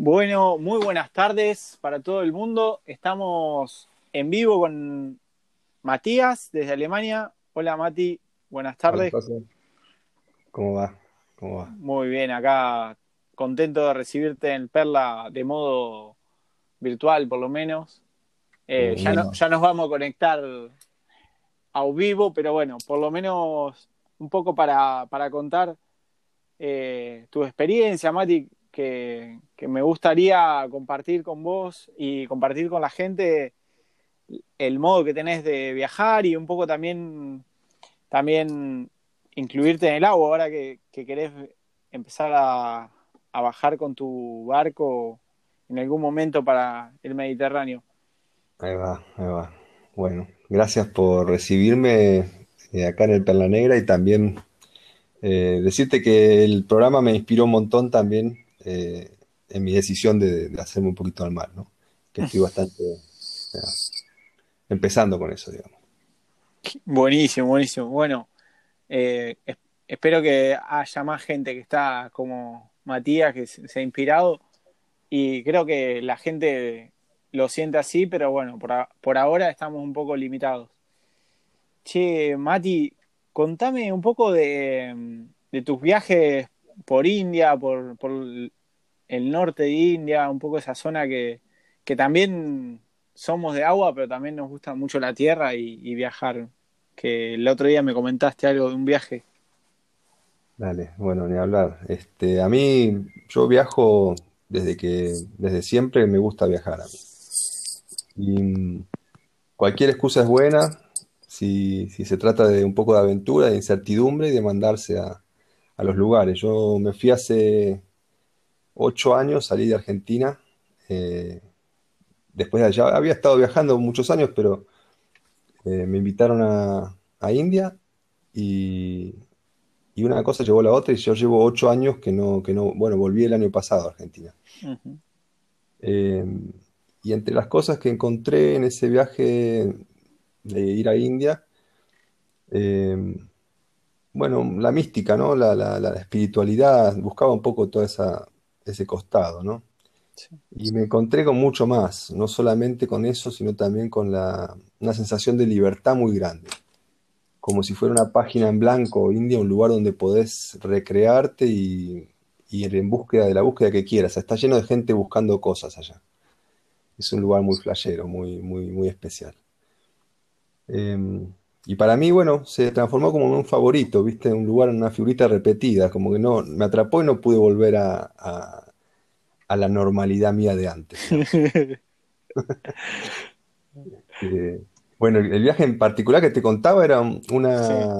Bueno, muy buenas tardes para todo el mundo. Estamos en vivo con Matías desde Alemania. Hola Mati, buenas tardes. ¿Cómo va? ¿Cómo va? Muy bien, acá contento de recibirte en Perla de modo virtual por lo menos. Eh, ya, no, ya nos vamos a conectar a vivo, pero bueno, por lo menos un poco para, para contar eh, tu experiencia, Mati, que, me gustaría compartir con vos y compartir con la gente el modo que tenés de viajar y un poco también, también incluirte en el agua ahora que, querés empezar a, bajar con tu barco en algún momento para el Mediterráneo. Ahí va, ahí va. Bueno, gracias por recibirme eh, acá en el Perla Negra y también eh, decirte que el programa me inspiró un montón también eh, en mi decisión de, hacerme un poquito al mar, ¿no? Que estoy bastante empezando con eso, digamos. Buenísimo, buenísimo. Bueno, eh, espero que haya más gente que está como Matías, que se, ha inspirado. Y creo que la gente lo siente así, pero bueno, por, por ahora estamos un poco limitados. Che, Mati, contame un poco de, tus viajes por India, por, el norte de India, un poco esa zona que, también somos de agua, pero también nos gusta mucho la tierra y, viajar. Que el otro día me comentaste algo de un viaje. Dale, bueno, ni hablar. Este, a mí, yo viajo desde que, desde siempre me gusta viajar a mí. Y cualquier excusa es buena, si, se trata de un poco de aventura, de incertidumbre y de mandarse a, los lugares. Yo me fui hace ocho años, salí de Argentina. Eh, después de allá, había estado viajando muchos años, pero eh, me invitaron a, India y, una cosa llevó a la otra y yo llevo ocho años que no, que no, bueno, volví el año pasado a Argentina. Eh, y entre las cosas que encontré en ese viaje de ir a India. Bueno, la mística, ¿no? La, espiritualidad, buscaba un poco todo ese costado, ¿no? Y me encontré con mucho más, no solamente con eso, sino también con una sensación de libertad muy grande. Como si fuera una página en blanco, India, un lugar donde podés recrearte y, ir en búsqueda de la búsqueda que quieras. Está lleno de gente buscando cosas allá. Es un lugar muy flashero, muy, muy, muy especial. Em, y para mí, bueno, se transformó como en un favorito, ¿viste? Un lugar, una figurita repetida, como que no, me atrapó y no pude volver a, a, la normalidad mía de antes. Eh, bueno, el, viaje en particular que te contaba era una,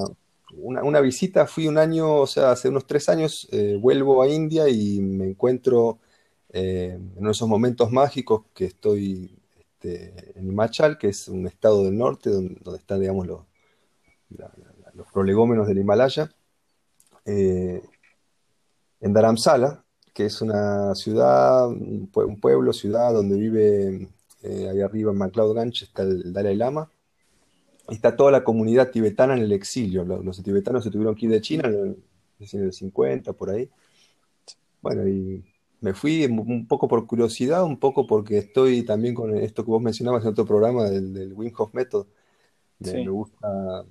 una, visita, fui un año, o sea, hace unos tres años, eh, vuelvo a India y me encuentro eh, en esos momentos mágicos que estoy este, en Himachal, que es un estado del norte donde, están, digamos, los, los prolegómenos del Himalaya, eh, en Dharamsala, que es una ciudad, un pueblo, ciudad donde vive eh, ahí arriba en MacLeod Ganj, está el Dalai Lama, y está toda la comunidad tibetana en el exilio. Los, tibetanos se tuvieron que ir de China en el 50, por ahí. Bueno, y me fui un poco por curiosidad, un poco porque estoy también con esto que vos mencionabas en otro programa del, del Wim Hof Method. Me, gusta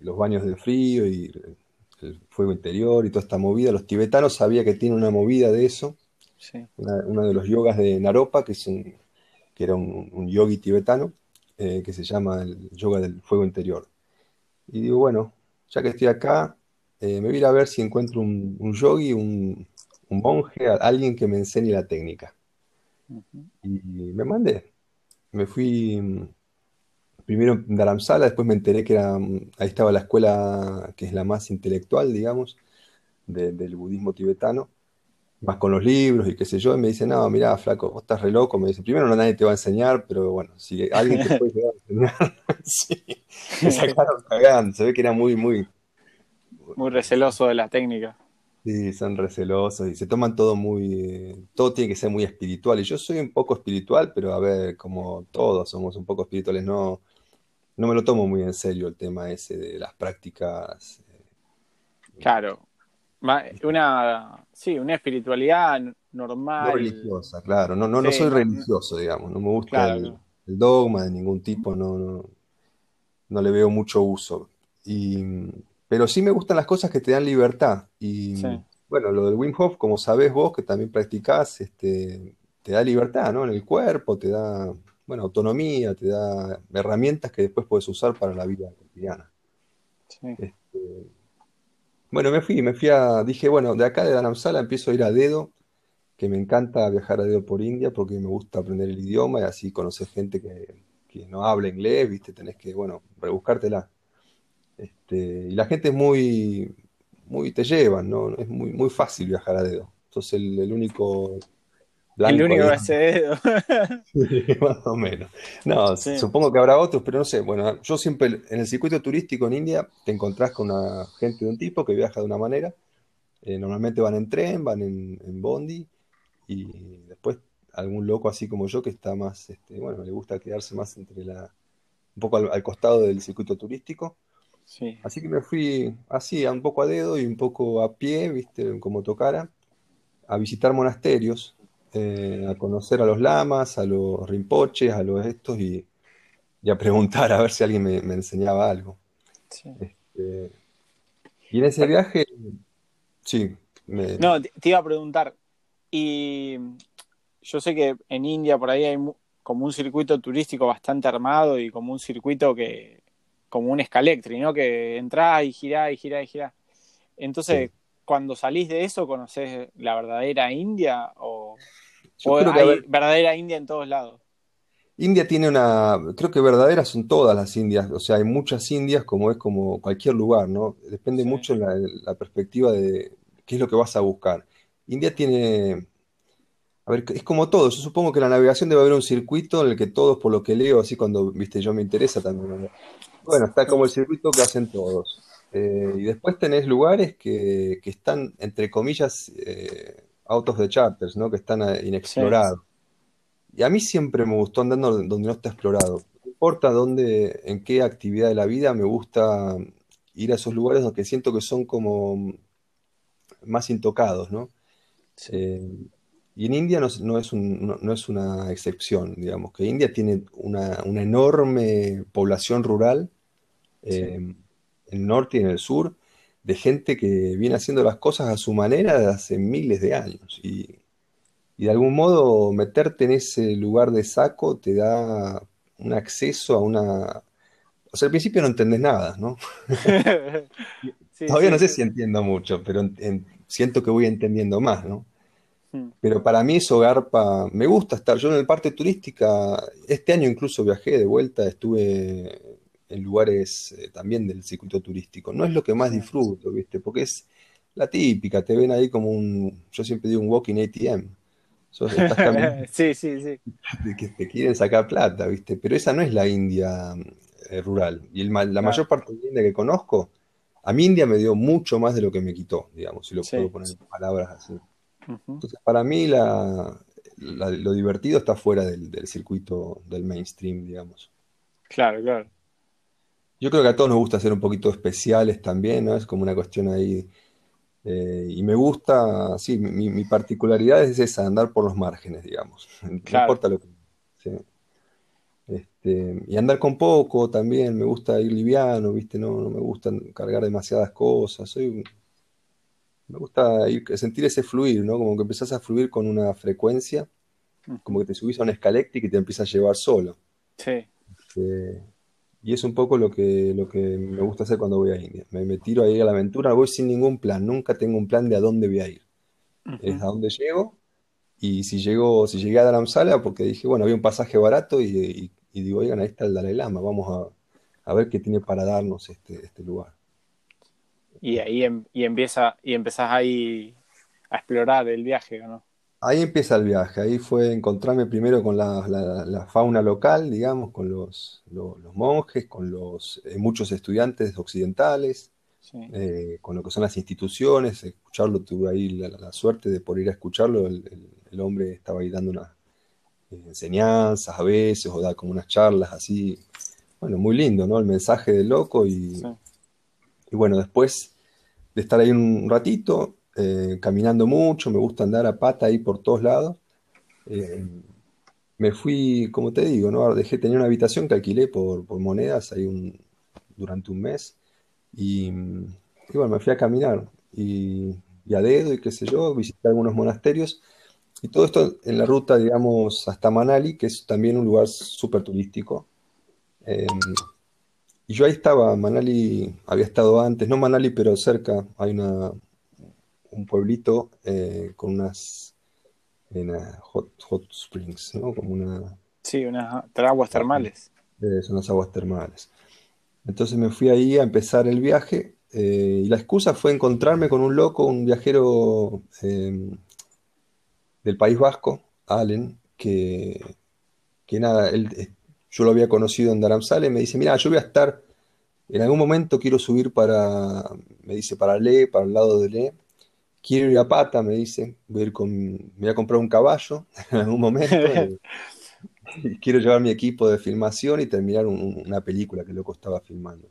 los baños del frío y el, fuego interior y toda esta movida. Los tibetanos sabía que tiene una movida de eso. uno de los yogas de Naropa, que, es un, que era un, yogi tibetano, eh, que se llama el yoga del fuego interior. Y digo, bueno, ya que estoy acá, eh, me voy a ir a ver si encuentro un, un yogi, un, un monje, alguien que me enseñe la técnica. Y me mandé. Me fui primero en Dharamsala, después me enteré que era, mm, ahí estaba la escuela que es la más intelectual, digamos, del budismo tibetano, más con los libros y qué sé yo, y me dice, no, mira, flaco, vos estás re loco, me dice, primero no nadie te va a enseñar, pero bueno, si alguien te puede enseñar, sí, me sacaron cagando, se ve que era muy, muy... Muy receloso de la técnica. Sí, son recelosos y se toman todo muy, todo tiene que ser muy espiritual. Y yo soy un poco espiritual, pero a ver, como todos somos un poco espirituales, no, no me lo tomo muy en serio el tema ese de las prácticas. Eh, claro. Una, sí, una espiritualidad normal. No religiosa, claro. No, no, no soy religioso, digamos. No me gusta el, dogma de ningún tipo, no, no, no le veo mucho uso. Y, pero sí me gustan las cosas que te dan libertad. Y bueno, lo del Wim Hof, como sabés vos, que también practicás, este, te da libertad, ¿no? En el cuerpo, te da, bueno, autonomía, te da herramientas que después puedes usar para la vida cotidiana. Este, bueno, me fui, me fui a, dije, bueno, de acá de Dharamsala empiezo a ir a dedo, que me encanta viajar a dedo por India porque me gusta aprender el idioma y así conocer gente que, no habla inglés, viste, tenés que, bueno, rebuscártela. Este, y la gente es muy, muy, te llevan, ¿no? Es muy, muy fácil viajar a dedo. Entonces el único el único dedo. más o menos. No, supongo que habrá otros, pero no sé. Bueno, yo siempre en el circuito turístico en India te encontrás con una gente de un tipo que viaja de una manera. Eh, normalmente van en tren, van en, bondi y después algún loco así como yo que está más, este, bueno, le gusta quedarse más entre la, un poco al, costado del circuito turístico. Así que me fui así, un poco a dedo y un poco a pie, viste, como tocara, a visitar monasterios eh, a conocer a los lamas, a los rinpoches, a los estos y, a preguntar a ver si alguien me, enseñaba algo. Este, y en ese viaje, sí. No, te, iba a preguntar, y yo sé que en India por ahí hay como un circuito turístico bastante armado y como un circuito que, como un escalectri, ¿no? Que entrás y girás y girás y girás. Entonces, cuando salís de eso, ¿conoces la verdadera India o, hay verdadera India en todos lados? India tiene una, creo que verdaderas son todas las Indias, o sea, hay muchas Indias como es como cualquier lugar, ¿no? Depende mucho la, la perspectiva de qué es lo que vas a buscar. India tiene, a ver, es como todo, yo supongo que la navegación debe haber un circuito en el que todos, por lo que leo, así cuando, viste, yo me interesa también. Bueno, está como el circuito que hacen todos. Eh, y después tenés lugares que, que están, entre comillas, eh, autos de charters, ¿no? Que están eh, inexplorados. Y a mí siempre me gustó andando donde no está explorado. No importa dónde, en qué actividad de la vida, me gusta ir a esos lugares donde siento que son como más intocados, ¿no? y en India no, es no, es una excepción, digamos, que India tiene una, enorme población rural en el norte y en el sur, de gente que viene haciendo las cosas a su manera desde hace miles de años. Y, de algún modo meterte en ese lugar de saco te da un acceso a una... O sea, al principio no entendés nada, ¿no? Todavía no sé si entiendo mucho, pero siento que voy entendiendo más, ¿no? Hmm. Pero para mí eso garpa, me gusta estar, yo en el parte turística, este año incluso viajé de vuelta, estuve en lugares eh, también del circuito turístico. No es lo que más disfruto, ¿viste? Porque es la típica, te ven ahí como un, yo siempre digo un walking ATM. sí, sí, sí. Que te quieren sacar plata, ¿viste? Pero esa no es la India eh, rural. Y la mayor parte de la India que conozco, a mí India me dio mucho más de lo que me quitó, digamos, si lo puedo poner en palabras así. Entonces, para mí lo divertido está fuera del circuito del mainstream, digamos. Claro, claro. Yo creo que a todos nos gusta ser un poquito especiales también, ¿no? Es como una cuestión ahí. Eh, y me gusta, sí, mi, particularidad es esa, andar por los márgenes, digamos. No importa lo que. Este, y andar con poco también, me gusta ir liviano, ¿viste? No, no me gusta cargar demasiadas cosas. Soy, me gusta ir, sentir ese fluir, ¿no? Como que empezás a fluir con una frecuencia, como que te subís a un escaléctrico y te empiezas a llevar solo. Sí. Este, y es un poco lo que, lo que me gusta hacer cuando voy a India. Me, tiro ahí a la aventura, voy sin ningún plan, nunca tengo un plan de a dónde voy a ir. Es a dónde llego, y si llego, si llegué a Dharamsala, porque dije, bueno, había un pasaje barato y, digo, oigan, ahí está el Dalai Lama, vamos a, ver qué tiene para darnos este, este lugar. Y ahí em, y empieza, y empezás ahí a explorar el viaje, ¿no? Ahí empieza el viaje, ahí fue encontrarme primero con la, fauna local, digamos, con los, monjes, con los eh, muchos estudiantes occidentales, eh, con lo que son las instituciones, escucharlo, tuve ahí la, suerte de poder ir a escucharlo, el, hombre estaba ahí dando unas eh, enseñanzas a veces, o da como unas charlas así, bueno, muy lindo, ¿no? El mensaje del loco y, y bueno, después de estar ahí un ratito, eh, caminando mucho, me gusta andar a pata ahí por todos lados. Eh, me fui, como te digo, ¿no? Dejé, tenía una habitación que alquilé por, monedas ahí un, durante un mes y, bueno, me fui a caminar y, a dedo y qué sé yo, visité algunos monasterios y todo esto en la ruta, digamos, hasta Manali, que es también un lugar súper turístico. Em, y yo ahí estaba, Manali había estado antes, no Manali, pero cerca, hay una, un pueblito eh, con unas, hot, hot, springs, ¿no? Como una... Sí, unas aguas termales. Eh, son las aguas termales. Entonces me fui ahí a empezar el viaje eh, y la excusa fue encontrarme con un loco, un viajero em, del País Vasco, Allen, que, que nada, él, yo lo había conocido en Dharamsala y me dice, mira, yo voy a estar, en algún momento quiero subir para, me dice, para Le, para el lado de Le, quiero ir a pata, me dice, voy a ir con, me voy a comprar un caballo en algún momento. y, quiero llevar mi equipo de filmación y terminar una película que loco estaba filmando.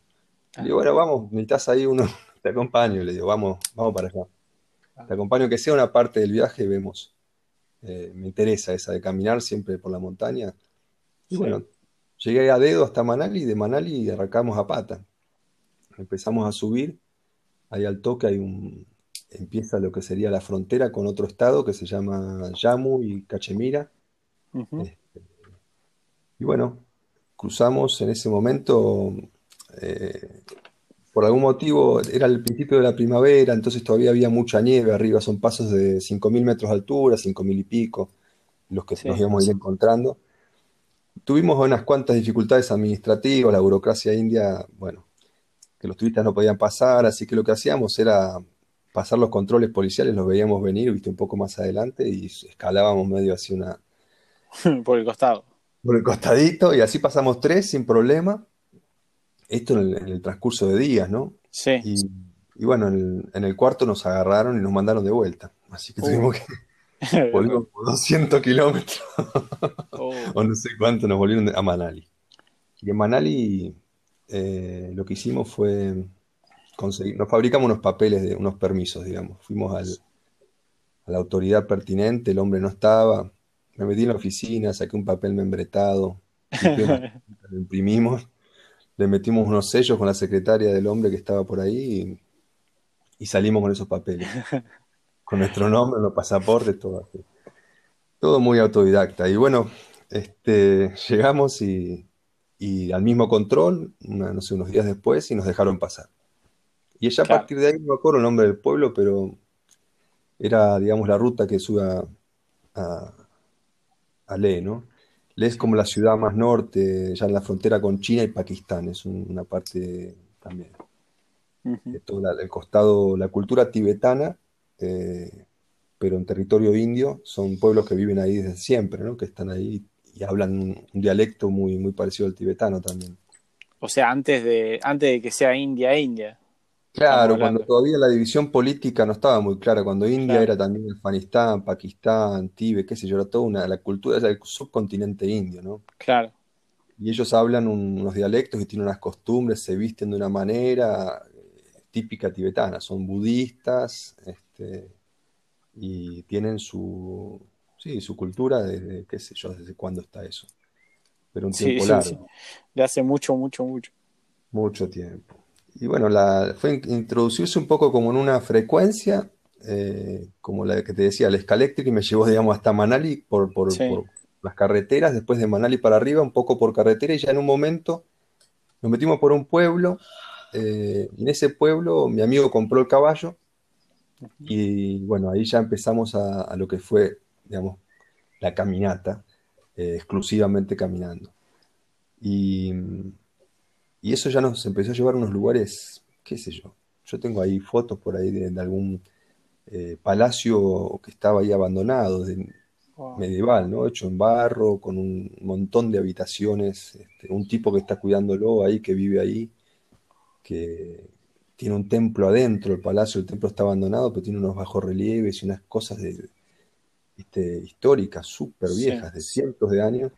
Le digo, bueno, vamos, necesitas ahí uno, te acompaño, le digo, vamos, vamos para allá. Te acompaño, que sea una parte del viaje, vemos. Eh, me interesa esa de caminar siempre por la montaña. Y bueno, llegué a dedo hasta Manali y de Manali arrancamos a pata. Empezamos a subir, ahí al toque hay un, empieza lo que sería la frontera con otro estado que se llama Yamu y Cachemira. Este, y bueno, cruzamos en ese momento, eh, por algún motivo era el principio de la primavera, entonces todavía había mucha nieve arriba, son pasos de 5.000 metros de altura, 5.000 y pico, los que nos íbamos a ir encontrando. Tuvimos unas cuantas dificultades administrativas, la burocracia india, bueno, que los turistas no podían pasar, así que lo que hacíamos era pasar los controles policiales, los veíamos venir, viste, un poco más adelante y escalábamos medio hacia una... Por el costado. Por el costadito y así pasamos tres sin problema. Esto en el, transcurso de días, ¿no? Sí. Y, bueno, en el, cuarto nos agarraron y nos mandaron de vuelta. Así que tuvimos que... Volvimos por 200 kilómetros. Oh. o no sé cuánto nos volvieron a Manali. Y en Manali eh, lo que hicimos fue nos fabricamos unos papeles de unos permisos, digamos. Fuimos a la autoridad pertinente, el hombre no estaba. Me metí en la oficina, saqué un papel membretado, lo imprimimos, le metimos unos sellos con la secretaria del hombre que estaba por ahí y, salimos con esos papeles. Con nuestro nombre, los pasaportes, todo así. Todo muy autodidacta. Y bueno, este, llegamos y, al mismo control, no sé, unos días después, y nos dejaron pasar. Y ella a partir de ahí, no me acuerdo el nombre del pueblo, pero era, digamos, la ruta que sube a, a, Le, ¿no? Le es como la ciudad más norte, ya en la frontera con China y Pakistán, es una parte también. de todo el costado, la cultura tibetana, eh, pero en territorio indio, son pueblos que viven ahí desde siempre, ¿no? Que están ahí y hablan un, dialecto muy, muy parecido al tibetano también. O sea, antes de, antes de que sea India, India. Claro, cuando todavía la división política no estaba muy clara, cuando India era también Afganistán, Pakistán, Tíbet, qué sé yo, era toda una, la cultura del subcontinente indio, ¿no? Claro. Y ellos hablan unos dialectos y tienen unas costumbres, se visten de una manera eh, típica tibetana, son budistas, este, y tienen su, sí, su cultura desde, qué sé yo, desde cuándo está eso. Pero un tiempo largo. Sí, De hace mucho, mucho, mucho. Mucho tiempo y bueno, la, fue introducirse un poco como en una frecuencia, eh, como la que te decía, la Escaléctrica, y me llevó, digamos, hasta Manali por, por, las carreteras, después de Manali para arriba, un poco por carretera, y ya en un momento nos metimos por un pueblo, eh, y en ese pueblo mi amigo compró el caballo, y bueno, ahí ya empezamos a, lo que fue, digamos, la caminata, eh, exclusivamente caminando. Y y eso ya nos empezó a llevar a unos lugares, qué sé yo. Yo tengo ahí fotos por ahí de, algún eh, palacio que estaba ahí abandonado, medieval, ¿no? Hecho en barro, con un montón de habitaciones, este, un tipo que está cuidándolo ahí, que vive ahí, que tiene un templo adentro, el palacio, el templo está abandonado, pero tiene unos bajorrelieves y unas cosas de, este, históricas, súper viejas, de cientos de años,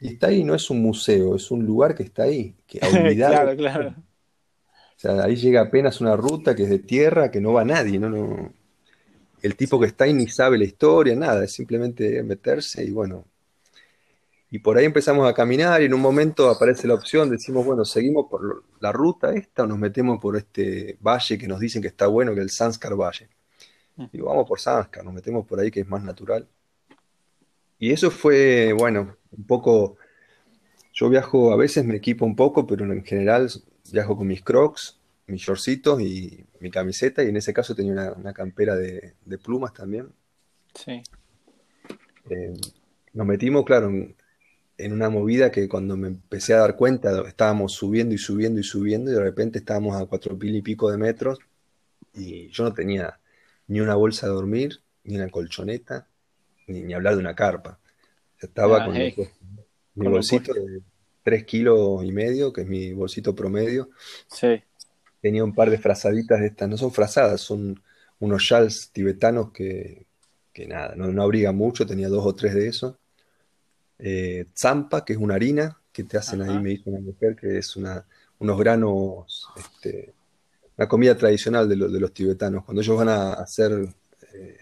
y está ahí, no es un museo, es un lugar que está ahí, que claro, claro. O sea, ahí llega apenas una ruta que es de tierra, que no va nadie, ¿no? no el tipo que está ahí ni sabe la historia, nada, es simplemente meterse y bueno. Y por ahí empezamos a caminar y en un momento aparece la opción, decimos, bueno, seguimos por la ruta esta o nos metemos por este valle que nos dicen que está bueno, que es el Sanskar Valle. Mm. Digo, vamos por Sanskar, nos metemos por ahí que es más natural. Y eso fue, bueno, un poco, yo viajo, a veces me equipo un poco, pero en general viajo con mis crocs, mis shortcitos y mi camiseta, y en ese caso tenía una, campera de, plumas también. Sí. Eh, nos metimos, claro, en, una movida que cuando me empecé a dar cuenta estábamos subiendo y subiendo y subiendo, y de repente estábamos a cuatro mil y pico de metros, y yo no tenía ni una bolsa de dormir, ni una colchoneta, ni, hablar de una carpa. Estaba ah, con mi bolsito de tres kilos y medio, que es mi bolsito promedio. Sí tenía un par de frazaditas de estas, no son frazadas, son unos shawls tibetanos que, nada, no, no abrigan mucho, tenía dos o tres de esos. Eh, zampa, que es una harina que te hacen ahí, me dijo una mujer, que es una, unos granos, este, una comida tradicional de, de, los tibetanos. Cuando ellos van a hacer eh,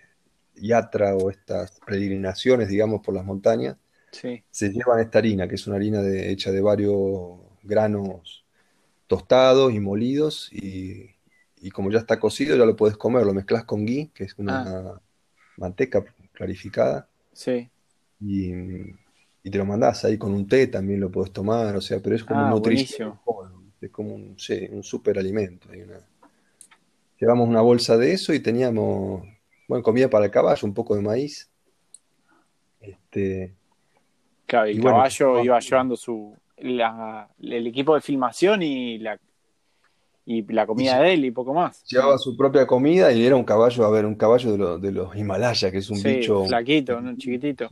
yatra o estas peregrinaciones, digamos, por las montañas, se llevan esta harina, que es una harina de, hecha de varios granos tostados y molidos y, como ya está cocido ya lo puedes comer, lo mezclas con ghee, que es una ah. manteca clarificada. Sí. Y, te lo mandás ahí con un té, también lo puedes tomar, o sea, pero es como un ah, nutricio. Es como un, sí, un super alimento. Llevamos una bolsa de eso y teníamos, bueno, comida para el caballo, un poco de maíz. Este, claro, y el caballo iba llevando su, el equipo de filmación y la, y la comida de él y poco más. Llevaba su propia comida y era un caballo, a ver, un caballo de, los Himalayas, que es un bicho. Flaquito, chiquitito.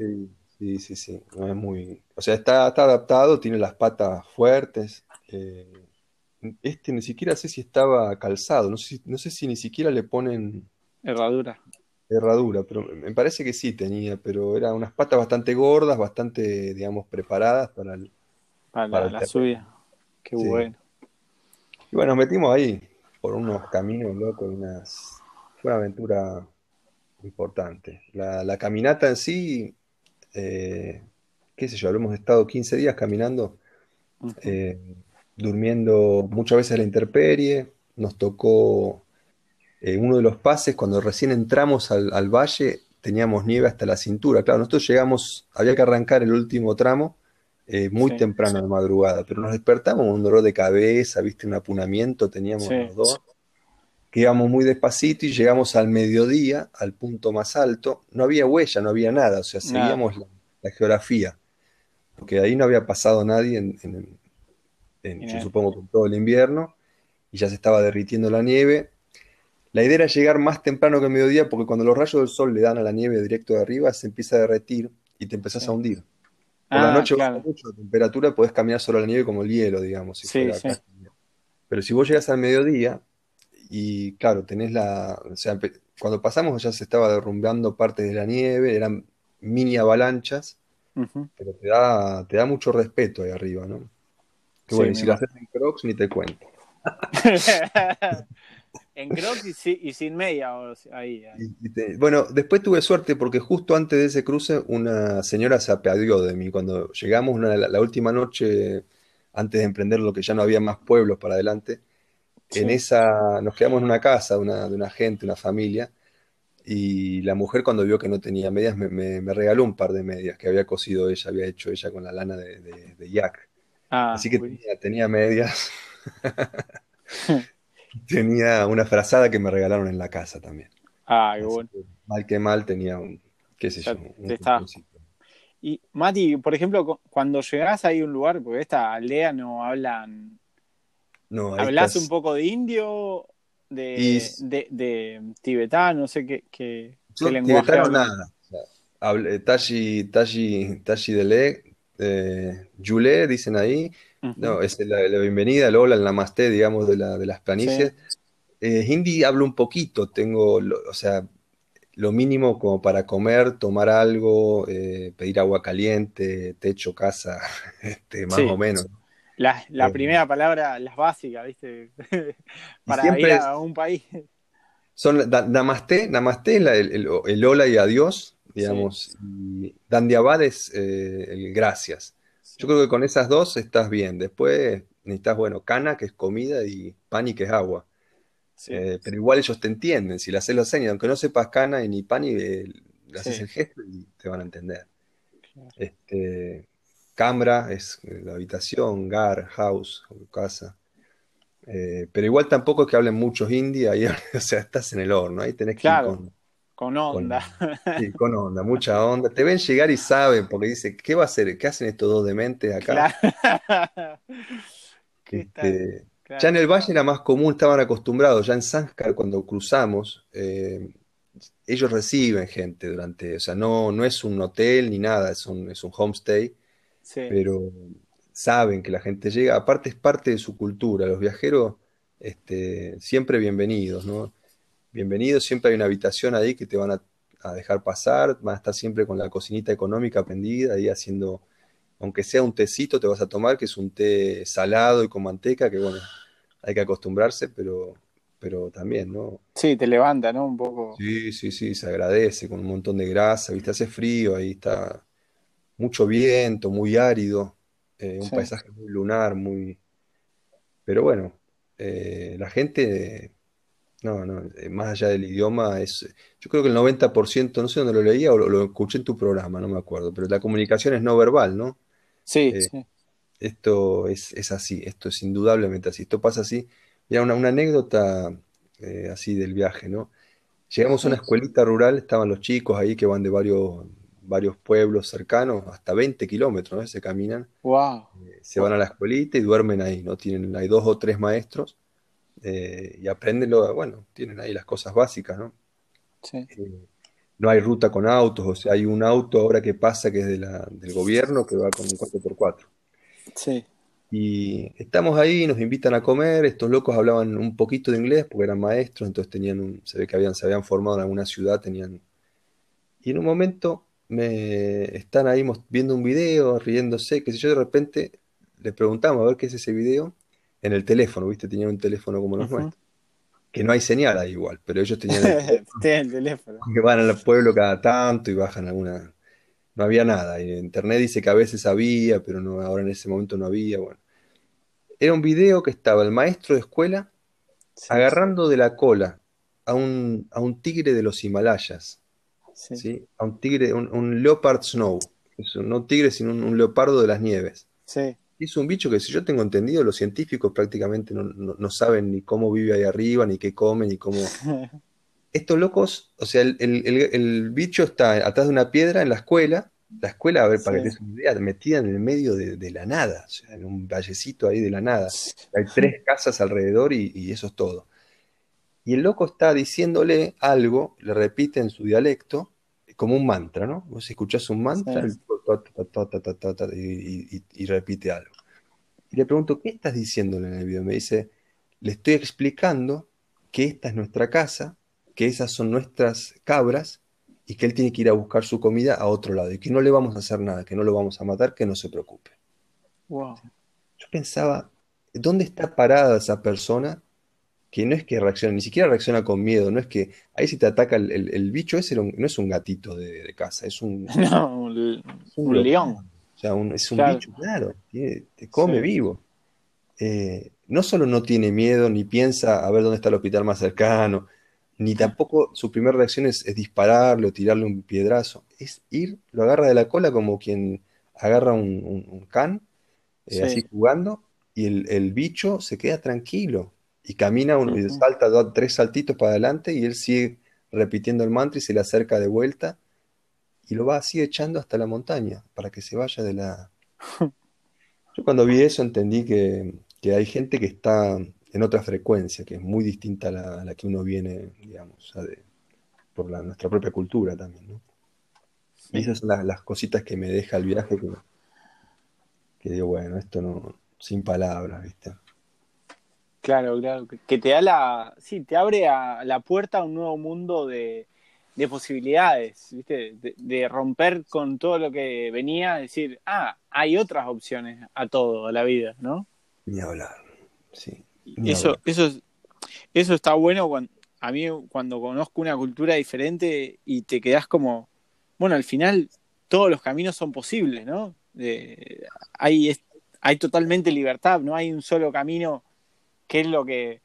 Sí, sí, sí, No es muy. O sea, está, está adaptado, tiene las patas fuertes. Eh, este ni siquiera sé si estaba calzado, no sé, no sé si ni siquiera le ponen. Herradura. Herradura, pero me parece que sí tenía, pero eran unas patas bastante gordas, bastante, digamos, preparadas para el, para, la, subida. Qué bueno. Y bueno, nos metimos ahí por unos caminos locos, unas... fue una aventura importante. La, caminata en sí, eh, qué sé yo, hemos estado 15 días caminando, eh, durmiendo muchas veces a la intemperie, nos tocó eh, uno de los pases, cuando recién entramos al, al, valle, teníamos nieve hasta la cintura. Claro, nosotros llegamos, había que arrancar el último tramo eh, muy temprano de madrugada, pero nos despertamos un dolor de cabeza, viste, un apunamiento, teníamos los dos, que íbamos muy despacito y llegamos al mediodía, al punto más alto, no había huella, no había nada, o sea, seguíamos la, geografía, porque ahí no había pasado nadie en, yo supongo, todo el invierno, y ya se estaba derritiendo la nieve. La idea era llegar más temprano que el mediodía, porque cuando los rayos del sol le dan a la nieve directo de arriba, se empieza a derretir y te empezás a hundir. Por la ah, noche claro. mucho la temperatura, podés caminar sobre la nieve como el hielo, digamos. sí, sí. Pero si vos llegas al mediodía y claro, tenés la. O sea, cuando pasamos ya se estaba derrumbando parte de la nieve, eran mini avalanchas, pero te da, te da mucho respeto ahí arriba, ¿no? Que bueno, si lo haces en Crocs ni te cuento. En Crocs y, sin media. Ahí, bueno, después tuve suerte porque justo antes de ese cruce una señora se apiadió de mí. Cuando llegamos la, última noche, antes de emprender lo que ya no había más pueblos para adelante, en esa nos quedamos en una casa de una, de una, gente, una familia, y la mujer cuando vio que no tenía medias me, regaló un par de medias que había cosido ella, había hecho ella con la lana de, de, yak. Ah, Así que tenía, tenía medias. tenía una frazada que me regalaron en la casa también. Ah, qué bueno. mal que mal tenía un, qué sé yo, un Y Mati, por ejemplo, cuando llegás ahí a un lugar, porque esta aldea no hablan. No, ¿Hablas un poco de indio? De, de, tibetano, no sé qué, qué, qué lenguaje. Tibetano nada. tashi, tashi, tashi Dele, eh, Yule, dicen ahí, no, es la, bienvenida, el hola, el namaste, digamos, de, la, de las planicies. Eh, hindi hablo un poquito, tengo, o sea, lo mínimo como para comer, tomar algo, eh, pedir agua caliente, techo, casa, este, más o menos. La, la eh, primera palabra, las básicas, ¿viste? Para ir a un país. Son Namaste, Namaste el, el, hola y adiós, digamos. Y Dandiabad es el gracias. Yo creo que con esas dos estás bien. Después necesitas, bueno, cana, que es comida, y pani, que es agua. Eh, pero igual ellos te entienden. Si le haces los señas, aunque no sepas cana ni pani, le haces el gesto y te van a entender. Este, Cámara es la habitación, gar, house, casa. Eh, pero igual tampoco es que hablen muchos hindi, ahí, o sea, estás en el horno, ahí tenés que ir con, con onda. sí, con onda, mucha onda. Te ven llegar y saben, porque dice, ¿qué va a hacer? ¿Qué hacen estos dos dementes acá? Este, ya en el valle era más común, estaban acostumbrados, ya en Sanskar cuando cruzamos, eh, ellos reciben gente durante, o sea, no, no es un hotel ni nada, es un, es un homestay pero saben que la gente llega, aparte es parte de su cultura, los viajeros este, siempre bienvenidos, ¿no? Bienvenidos, siempre hay una habitación ahí que te van a, dejar pasar, van a estar siempre con la cocinita económica prendida, ahí haciendo, aunque sea un tecito, te vas a tomar, que es un té salado y con manteca, que bueno, hay que acostumbrarse, pero, pero también, ¿no? Sí, te levanta, ¿no? Un poco. Sí, sí, sí, se agradece con un montón de grasa, ¿viste? Hace frío, ahí está mucho viento, muy árido, eh, un paisaje muy lunar, muy... Pero bueno, eh, la gente, no, no, eh, más allá del idioma, es, yo creo que el 90%, no sé dónde lo leía o lo, escuché en tu programa, no me acuerdo, pero la comunicación es no verbal, ¿no? Sí, Esto es, así, esto es indudablemente así, esto pasa así. Mira, una, una anécdota así del viaje, ¿no? Llegamos a una escuelita rural, estaban los chicos ahí que van de varios varios pueblos cercanos, hasta 20 kilómetros, se caminan. Wow. Eh, se van a la escuelita y duermen ahí, ¿no? Tienen, hay dos o tres maestros eh, y aprenden lo, bueno, tienen ahí las cosas básicas, ¿no? Sí. Eh, no hay ruta con autos, o sea, hay un auto ahora que pasa que es de la, del gobierno que va con un 4x4. Sí. Y estamos ahí, nos invitan a comer, estos locos hablaban un poquito de inglés porque eran maestros, entonces tenían un, se ve que habían, se habían formado en alguna ciudad, tenían... Y en un momento me están ahí viendo un video, riéndose, que si yo de repente les preguntamos a ver qué es ese video en el teléfono, ¿viste? Tenían un teléfono como los nuestros. Que no hay señal ahí igual, pero ellos tenían el teléfono. Que van al pueblo cada tanto y bajan alguna. No había nada. Y internet dice que a veces había, pero no, ahora en ese momento no había. Bueno. Era un video que estaba el maestro de escuela agarrando de la cola a un, a un tigre de los Himalayas sí. A un tigre, un, leopard snow. no un tigre, sino un, leopardo de las nieves. Sí. Es un bicho que, si yo tengo entendido, los científicos prácticamente no, saben ni cómo vive ahí arriba, ni qué come, ni cómo. Estos locos, o sea, el, bicho está atrás de una piedra en la escuela. La escuela, a ver, para que te una idea, metida en el medio de, la nada, o sea, en un vallecito ahí de la nada. Hay tres casas alrededor y, y eso es todo. Y el loco está diciéndole algo, le repite en su dialecto, como un mantra, ¿no? Vos escuchás un mantra y, repite algo. Y le pregunto, ¿qué estás diciéndole en el video? Me dice, le estoy explicando que esta es nuestra casa, que esas son nuestras cabras y que él tiene que ir a buscar su comida a otro lado y que no le vamos a hacer nada, que no lo vamos a matar, que no se preocupe. Wow. Yo pensaba, ¿dónde está parada esa persona que no es que reacciona, ni siquiera reacciona con miedo, no es que ahí si te ataca el, bicho ese no es un gatito de, casa, es un, un, león. O sea, es un bicho, claro, te come vivo. Eh, no solo no tiene miedo, ni piensa a ver dónde está el hospital más cercano, ni tampoco su primera reacción es, dispararle o tirarle un piedrazo, es ir, lo agarra de la cola como quien agarra un, can, eh, así jugando, y el, el bicho se queda tranquilo y camina uno, y salta da tres saltitos para adelante y él sigue repitiendo el mantra y se le acerca de vuelta y lo va así echando hasta la montaña para que se vaya de la... Yo cuando vi eso entendí que, hay gente que está en otra frecuencia, que es muy distinta a la, que uno viene, digamos, por la, nuestra propia cultura también, ¿no? Y esas son las, cositas que me deja el viaje que, que digo, bueno, esto no, sin palabras, ¿viste? Claro, claro, que te da la, sí, te abre a la puerta a un nuevo mundo de, de posibilidades, ¿viste? De, romper con todo lo que venía, decir, ah, hay otras opciones a todo, a la vida, ¿no? Ni hablar, sí. eso, eso, eso está bueno cuando, a mí cuando conozco una cultura diferente y te quedas como, bueno, al final todos los caminos son posibles, ¿no? hay, hay totalmente libertad, no hay un solo camino, que es lo que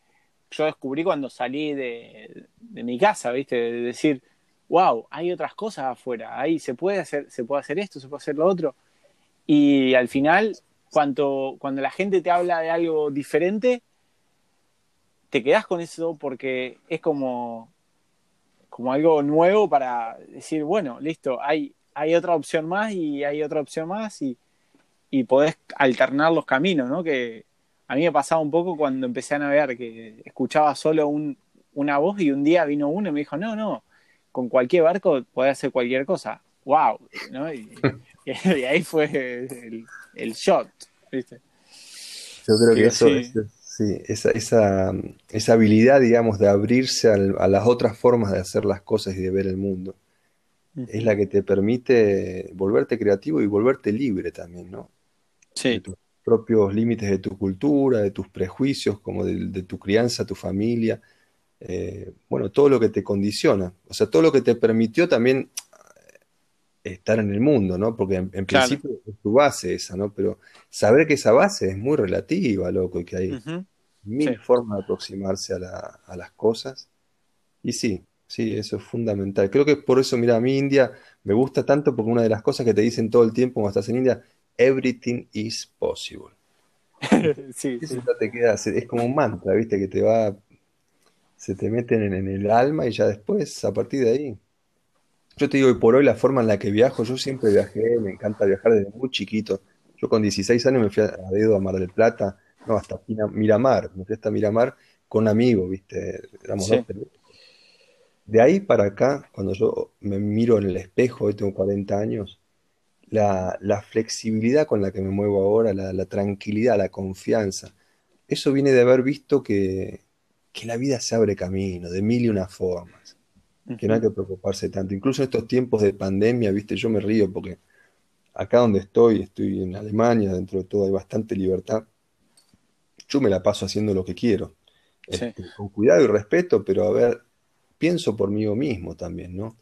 yo descubrí cuando salí de, mi casa, ¿viste? De decir, wow, hay otras cosas afuera, ahí se puede hacer, se puede hacer esto, se puede hacer lo otro. Y al final, cuando, cuando la gente te habla de algo diferente, te quedas con eso porque es como, como algo nuevo para decir, bueno, listo, hay, hay otra opción más y hay otra opción más y, y podés alternar los caminos, ¿no? Que a mí me pasaba un poco cuando empecé a navegar, que escuchaba solo un, una voz y un día vino uno y me dijo, no, no, con cualquier barco puede hacer cualquier cosa. ¡Wow! ¿no? Y, ahí fue el, shot, ¿viste? Yo creo que eso, sí. esa, esa, esa, habilidad, digamos, de abrirse a las otras formas de hacer las cosas y de ver el mundo, es la que te permite volverte creativo y volverte libre también, ¿no? Sí. De tus propios límites de tu cultura, de tus prejuicios, como de, de tu crianza, tu familia, eh, bueno, todo lo que te condiciona, o sea, todo lo que te permitió también eh, estar en el mundo, ¿no? Porque en, principio es tu base esa, ¿no? Pero saber que esa base es muy relativa, loco, y que hay mil formas de aproximarse a, las cosas. Y sí, sí, eso es fundamental. Creo que por eso, mira, a mí India me gusta tanto porque una de las cosas que te dicen todo el tiempo cuando estás en India, everything is possible. sí, eso te queda, es como un mantra, ¿viste? Que te va se te meten en, el alma y ya después, a partir de ahí. Yo te digo, y por hoy la forma en la que viajo, yo siempre viajé, me encanta viajar desde muy chiquito. Yo con 16 años me fui a, dedo a Mar del Plata, no, hasta Miramar, me fui hasta Miramar con amigos, ¿viste? Éramos dos De ahí para acá, cuando yo me miro en el espejo, hoy tengo 40 años, la, flexibilidad con la que me muevo ahora, la, la tranquilidad, la confianza, eso viene de haber visto que, que la vida se abre camino de mil y una formas, que no hay que preocuparse tanto. Incluso en estos tiempos de pandemia, viste, yo me río porque acá donde estoy, estoy en Alemania, dentro de todo hay bastante libertad. Yo me la paso haciendo lo que quiero, este, con cuidado y respeto, pero a ver, pienso por mí mismo también, ¿no?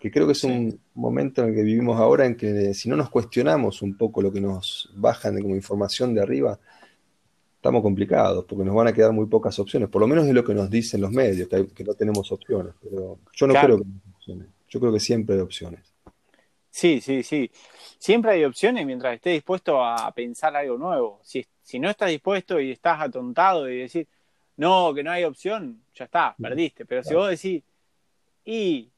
Que creo que es un momento en el que vivimos ahora en que si no nos cuestionamos un poco lo que nos bajan como información de arriba, estamos complicados porque nos van a quedar muy pocas opciones, por lo menos es lo que nos dicen los medios, que, no tenemos opciones, pero yo no creo que opciones, yo creo que siempre hay opciones. Sí, sí, sí, siempre hay opciones mientras estés dispuesto a pensar algo nuevo. Si, si no estás dispuesto y estás atontado y decir, no, que no hay opción, ya está, perdiste, pero si vos decís, y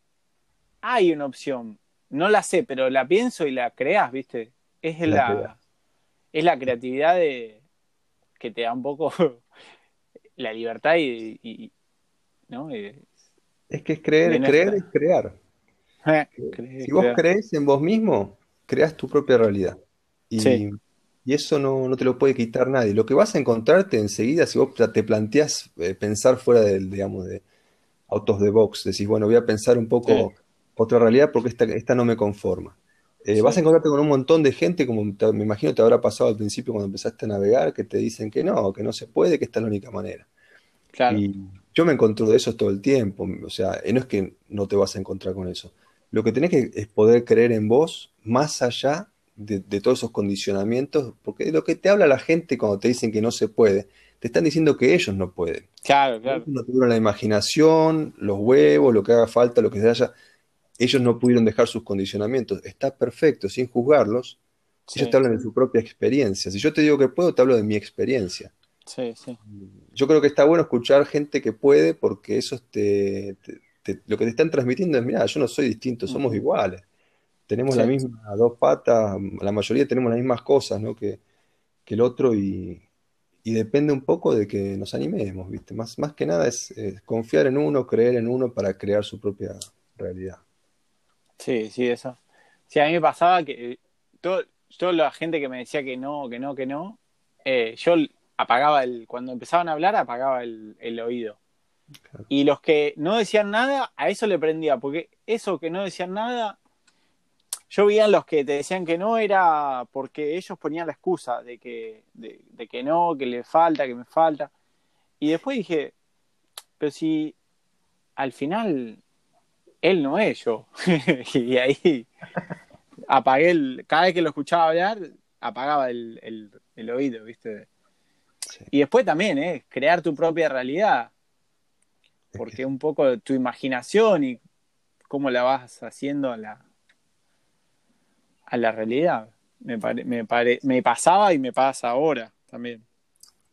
hay una opción, no la sé, pero la pienso y la creas, ¿viste? Es la, es la creatividad de, que te da un poco la libertad y, ¿no? es que es creer, creer es crear. Eh, si vos crees en vos mismo, creas tu propia realidad. Y, y eso no, no, te lo puede quitar nadie. Lo que vas a encontrarte enseguida, si vos te planteas eh, pensar fuera del, digamos, de autos de box, decís, bueno, voy a pensar un poco otra realidad porque esta, esta no me conforma. Eh, vas a encontrarte con un montón de gente, como me imagino te habrá pasado al principio cuando empezaste a navegar, que te dicen que no, que no se puede, que esta es la única manera. Y yo me encuentro de eso todo el tiempo. O sea, no es que no te vas a encontrar con eso. Lo que tenés que es poder creer en vos más allá de, todos esos condicionamientos, porque lo que te habla la gente cuando te dicen que no se puede, te están diciendo que ellos no pueden. Claro, claro. No tuvieron la imaginación, los huevos, lo que haga falta, lo que se haya ellos no pudieron dejar sus condicionamientos. Está perfecto, sin juzgarlos. Ellos te hablan de su propia experiencia. Si yo te digo que puedo, te hablo de mi experiencia. Sí, sí. Yo creo que está bueno escuchar gente que puede porque eso te, lo que te están transmitiendo es, mira, yo no soy distinto, somos iguales. Tenemos la misma dos patas, la mayoría tenemos las mismas cosas ¿no? que, el otro y, depende un poco de que nos animemos, ¿viste? Más, más que nada es confiar en uno, creer en uno para crear su propia realidad. Sí, sí, eso. Sí, a mí me pasaba que todo, toda la gente que me decía que no, que no, que no, eh, yo apagaba el, cuando empezaban a hablar, apagaba el, oído. Y los que no decían nada, a eso le prendía, porque eso que no decían nada, yo veía los que te decían que no era porque ellos ponían la excusa de que, de, que no, que le falta, que me falta. Y después dije, pero si al final él no es yo. y ahí apagué el, cada vez que lo escuchaba hablar, apagaba el, el, oído, ¿viste? Y después también, ¿eh? Crear tu propia realidad. Porque un poco tu imaginación y cómo la vas haciendo a la, a la realidad. Me, me, pasaba y me pasa ahora también.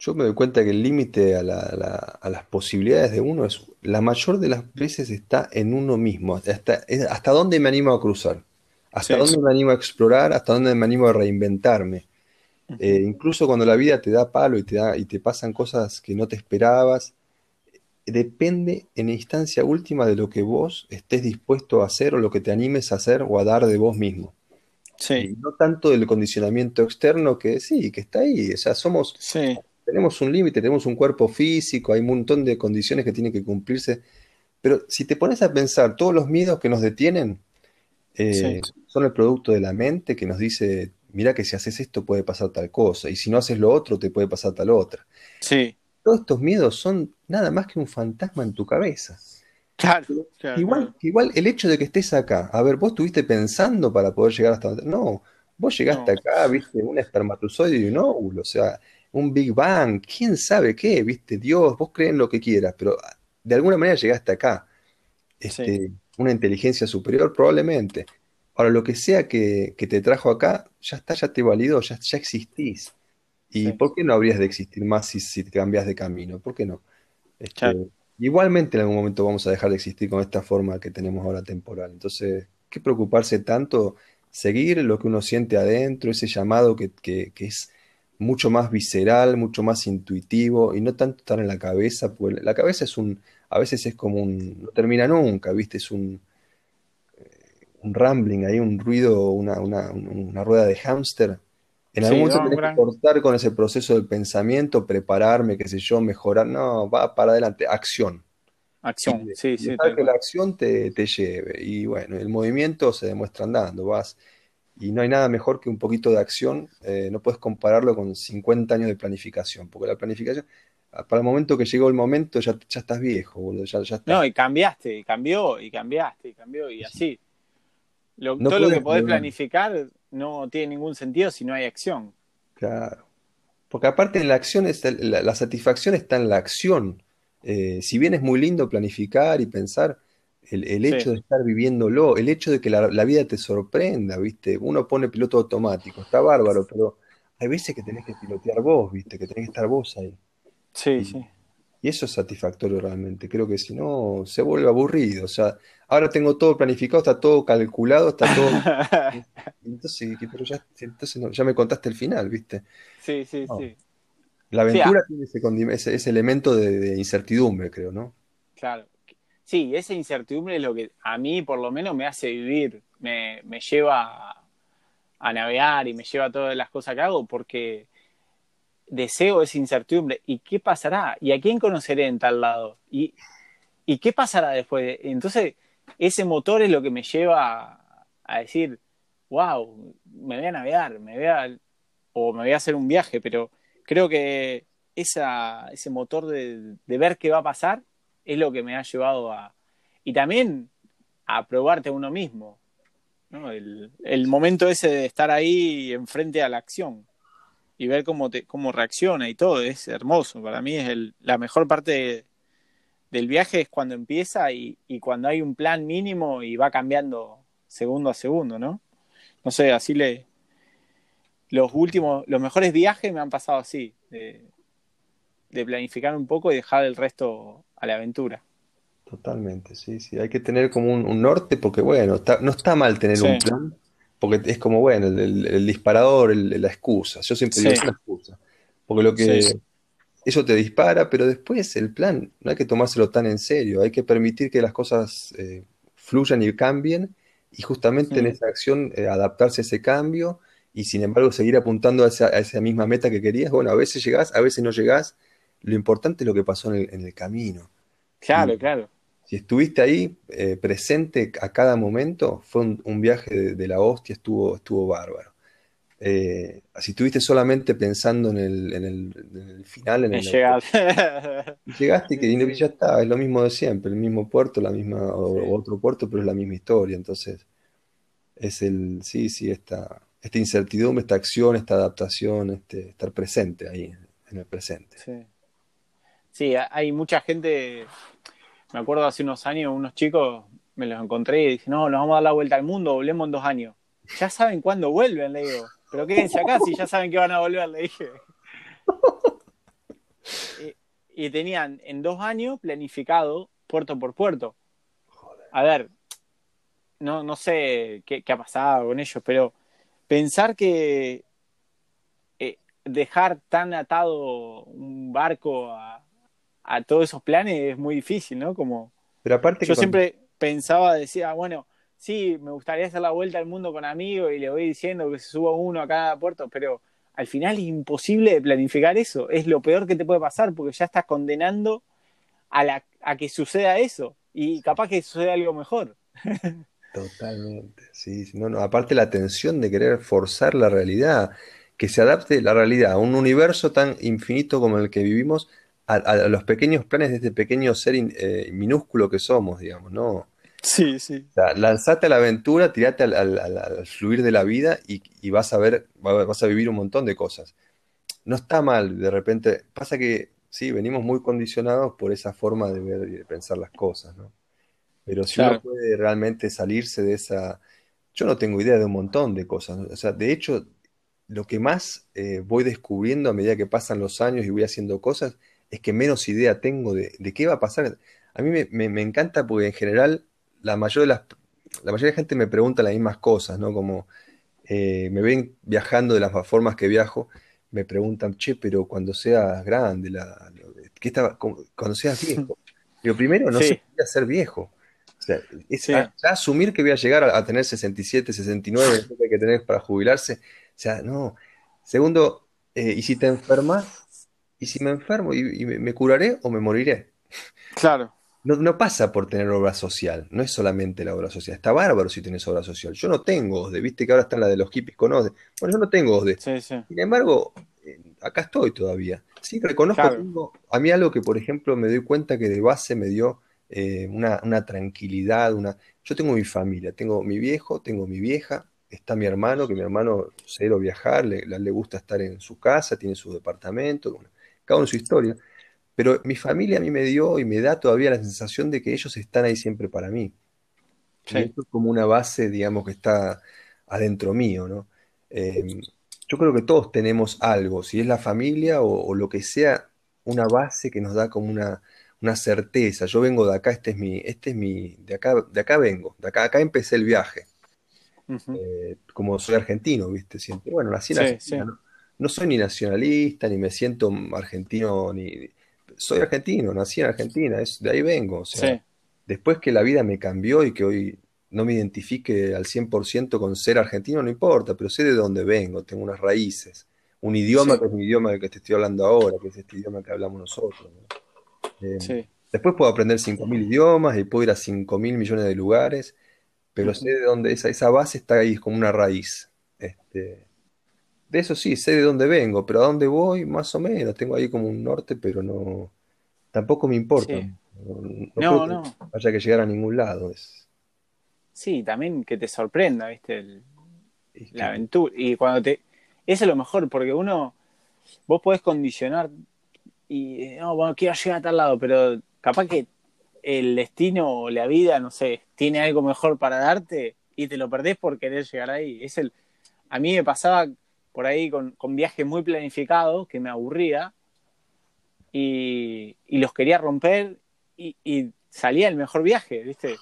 Yo me doy cuenta que el límite a, a, las posibilidades de uno es la mayor de las veces está en uno mismo. Hasta, hasta dónde me animo a cruzar, hasta dónde me animo a explorar, hasta dónde me animo a reinventarme. Eh, incluso cuando la vida te da palo y te, da, y te pasan cosas que no te esperabas, depende en instancia última de lo que vos estés dispuesto a hacer o lo que te animes a hacer o a dar de vos mismo. Sí. no tanto del condicionamiento externo que sí, que está ahí. O sea, somos, tenemos un límite, tenemos un cuerpo físico, hay un montón de condiciones que tienen que cumplirse. Pero si te pones a pensar, todos los miedos que nos detienen eh, son el producto de la mente que nos dice, mira que si haces esto puede pasar tal cosa, y si no haces lo otro te puede pasar tal otra. Sí. Todos estos miedos son nada más que un fantasma en tu cabeza. Claro, igual, igual el hecho de que estés acá, a ver, vos estuviste pensando para poder llegar hasta. No, vos llegaste acá, viste, un espermatozoide y un óvulo, o sea, un Big Bang, quién sabe qué, viste, Dios, vos creen lo que quieras, pero de alguna manera llegaste acá. Este, Una inteligencia superior, probablemente. Ahora, lo que sea que, te trajo acá, ya está, ya te validó, ya, ya existís. ¿Y por qué no habrías de existir más si, si te cambias de camino? ¿Por qué no? Este, Igualmente en algún momento vamos a dejar de existir con esta forma que tenemos ahora temporal. Entonces, ¿qué preocuparse tanto? Seguir lo que uno siente adentro, ese llamado que, es mucho más visceral, mucho más intuitivo y no tanto estar en la cabeza, porque la cabeza es un, a veces es como un, no termina nunca, ¿viste? Es un, eh, un rambling ahí, un ruido, una, una, una rueda de hámster en algún momento tenés que cortar con ese proceso del pensamiento, prepararme, qué sé yo, mejorar. No, va para adelante, acción. Acción, sí, sí. que la acción te, lleve. Y bueno, el movimiento se demuestra andando, vas. Y no hay nada mejor que un poquito de acción. Eh, no puedes compararlo con 50 años de planificación, porque la planificación, para el momento que llegó el momento, ya, ya estás viejo, boludo. Ya, ya No, y cambiaste, y cambió, y cambiaste, y cambió, y así. todo lo que podés planificar no tiene ningún sentido si no hay acción. Claro. Porque aparte la acción, la, satisfacción está en la acción. Eh, si bien es muy lindo planificar y pensar, el, hecho de estar viviéndolo, el hecho de que la, vida te sorprenda, ¿viste? Uno pone piloto automático, está bárbaro, pero hay veces que tenés que pilotear vos, ¿viste? Que tenés que estar vos ahí. Sí, sí. Y eso es satisfactorio realmente. Creo que si no, se vuelve aburrido. O sea, ahora tengo todo planificado, está todo calculado, está todo. entonces, pero ya, entonces ya me contaste el final, ¿viste? Sí, sí, sí. La aventura tiene ese, ese, elemento de, incertidumbre, creo, ¿no? Claro. Sí, esa incertidumbre es lo que a mí, por lo menos, me hace vivir, me, me lleva a, navegar y me lleva a todas las cosas que hago, porque deseo esa incertidumbre. ¿Y qué pasará? ¿Y a quién conoceré en tal lado? ¿Y, y qué pasará después? Entonces, ese motor es lo que me lleva a, decir, wow, me voy a navegar, me voy a, o me voy a hacer un viaje, pero creo que esa, ese motor de, ver qué va a pasar es lo que me ha llevado a... Y también a probarte uno mismo, el, el momento ese de estar ahí enfrente a la acción y ver cómo, te, cómo reacciona y todo, es hermoso. Para mí es la mejor parte del viaje es cuando empieza y, cuando hay un plan mínimo y va cambiando segundo a segundo, ¿no? No sé, así le... Los últimos, los mejores viajes me han pasado así, de, planificar un poco y dejar el resto a la aventura. Totalmente, sí, sí. Hay que tener como un, norte porque, bueno, no está mal tener un plan, porque es como, bueno, el, disparador, la excusa. Yo siempre digo, es una excusa. Porque lo que. Eso te dispara, pero después el plan no hay que tomárselo tan en serio. Hay que permitir que las cosas eh, fluyan y cambien. Y justamente en esa acción eh, adaptarse a ese cambio y sin embargo seguir apuntando a esa, misma meta que querías. Bueno, a veces llegás, a veces no llegás. Lo importante es lo que pasó en el, camino. Claro, claro. si estuviste ahí eh, presente a cada momento, fue un, viaje de, la hostia, estuvo, estuvo bárbaro. Eh, si estuviste solamente pensando en el, en el, final, en el... Llegar. Llegaste y que ya está, es lo mismo de siempre, el mismo puerto, la misma, o, otro puerto, pero es la misma historia. Entonces, es el, sí, sí, esta, esta incertidumbre, esta acción, esta adaptación, este, estar presente ahí, en el presente. Sí. Sí, hay mucha gente me acuerdo hace unos años, unos chicos me los encontré y dije, no, nos vamos a dar la vuelta al mundo, volvemos en dos años. Ya saben cuándo vuelven, le digo. Pero quédense acá si ya saben que van a volver, le dije. y, tenían en dos años planificado puerto por puerto. A ver, no, no sé qué, ha pasado con ellos, pero pensar que eh, dejar tan atado un barco a, a todos esos planes es muy difícil, ¿no? Como Pero aparte yo siempre pensaba, decía, bueno, sí, me gustaría hacer la vuelta al mundo con amigos y le voy diciendo que se suba uno a cada puerto, pero al final es imposible de planificar eso. Es lo peor que te puede pasar porque ya estás condenando a, la, a que suceda eso y capaz que suceda algo mejor. Totalmente, sí. No, no, aparte la tensión de querer forzar la realidad, que se adapte la realidad a un universo tan infinito como el que vivimos, a, los pequeños planes de este pequeño ser eh, minúsculo que somos, digamos, ¿no? Sí, sí. lanzate a la aventura, tirate al, fluir de la vida y, vas a ver, vas a vivir un montón de cosas. No está mal, de repente, pasa que sí, venimos muy condicionados por esa forma de ver y de pensar las cosas, ¿no? Pero si uno puede realmente salirse de esa... Yo no tengo idea de un montón de cosas, o sea, de hecho, lo que más eh, voy descubriendo a medida que pasan los años y voy haciendo cosas es que menos idea tengo de, qué va a pasar. A mí me, encanta porque en general la mayoría de la mayoría de gente me pregunta las mismas cosas, ¿no? Como eh, me ven viajando de las formas que viajo, me preguntan, che, pero cuando seas grande, la, ¿qué estaba, cuando seas viejo? Yo primero no sé qué ser viejo. O sea, es asumir que voy a llegar a, tener 67, 69, que hay que tener para jubilarse. O sea, no. Segundo, eh, ¿y si te enfermas? Y si me enfermo y, me, curaré o me moriré. Claro. No, pasa por tener obra social, no es solamente la obra social. Está bárbaro si tienes obra social. Yo no tengo OSDE, viste que ahora están la de los hippies con OSDE. Bueno, yo no tengo OSDE. Sin embargo, eh, acá estoy todavía. Sí, reconozco, a mí algo que, por ejemplo, me doy cuenta que de base me dio eh, una, tranquilidad, una... Yo tengo mi familia, tengo mi viejo, tengo mi vieja, está mi hermano, que mi hermano cero viajar, le, le gusta estar en su casa, tiene su departamento, cada uno su historia, pero mi familia a mí me dio y me da todavía la sensación de que ellos están ahí siempre para mí. es como una base, digamos, que está adentro mío, ¿no? Em, yo creo que todos tenemos algo, si es la familia o, lo que sea, una base que nos da como una, certeza. Yo vengo de acá, este es mi, este es mi, de acá, de acá vengo, de acá, acá empecé el viaje. Eh, como soy argentino, ¿viste? Siempre, bueno, nací en no soy ni nacionalista, ni me siento argentino, ni... Soy argentino, nací en Argentina, es, de ahí vengo. O sea, después que la vida me cambió y que hoy no me identifique al 100% con ser argentino, no importa, pero sé de dónde vengo, tengo unas raíces, un idioma que es mi idioma del que te estoy hablando ahora, que es este idioma que hablamos nosotros. Eh, después puedo aprender 5.000 idiomas y puedo ir a 5.000 millones de lugares, pero sé de dónde esa, esa base está ahí, es como una raíz. Este, de eso sí, sé de dónde vengo, pero a dónde voy, más o menos. Tengo ahí como un norte, pero no. Tampoco me importa. No, no, que haya que llegar a ningún lado. Es... Sí, también que te sorprenda, ¿viste? la aventura. Y cuando te. Eso es lo mejor, porque uno. Vos podés condicionar y. No, bueno, quiero llegar a tal lado, pero capaz que el destino o la vida, no sé, tiene algo mejor para darte y te lo perdés por querer llegar ahí. Es el. A mí me pasaba por ahí con, con viajes muy planificados que me aburría y, los quería romper y, salía el mejor viaje, ¿viste?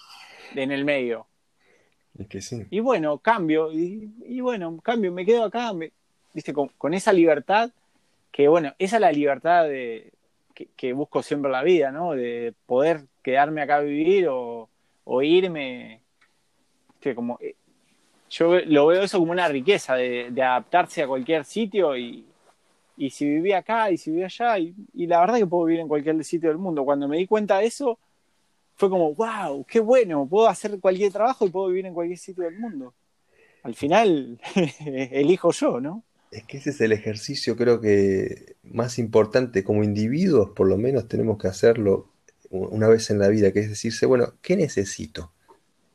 En el medio. que sí. Y bueno, cambio, y, bueno, cambio, me quedo acá, ¿viste? Con, esa libertad, que bueno, esa es la libertad de, que, busco siempre en la vida, ¿no? De poder quedarme acá a vivir o, o irme, ¿viste? Como eh, yo lo veo eso como una riqueza de, adaptarse a cualquier sitio y, si vivía acá y si vivía allá y, la verdad que puedo vivir en cualquier sitio del mundo. Cuando me di cuenta de eso fue como, wow, qué bueno, puedo hacer cualquier trabajo y puedo vivir en cualquier sitio del mundo. Al final, elijo yo, ¿no? Es que ese es el ejercicio, creo que más importante como individuos, por lo menos tenemos que hacerlo una vez en la vida, que es decirse, bueno, ¿qué necesito?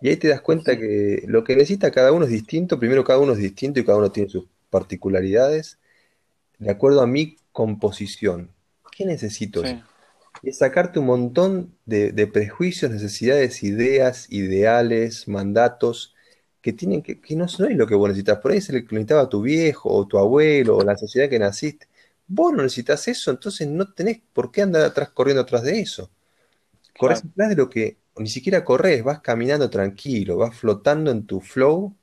Y ahí te das cuenta que lo que necesita cada uno es distinto, primero cada uno es distinto y cada uno tiene sus particularidades, de acuerdo a mi composición. ¿Qué necesito? Y es sacarte un montón de, de, prejuicios, necesidades, ideas, ideales, mandatos, que tienen que, que no, es lo que vos necesitas. Por ahí es el que necesitaba tu viejo, o tu abuelo, o la sociedad que naciste. Vos no necesitas eso, entonces no tenés por qué andar atrás corriendo atrás de eso. Corres atrás de lo que ni siquiera corres, vas caminando tranquilo, vas flotando en tu flow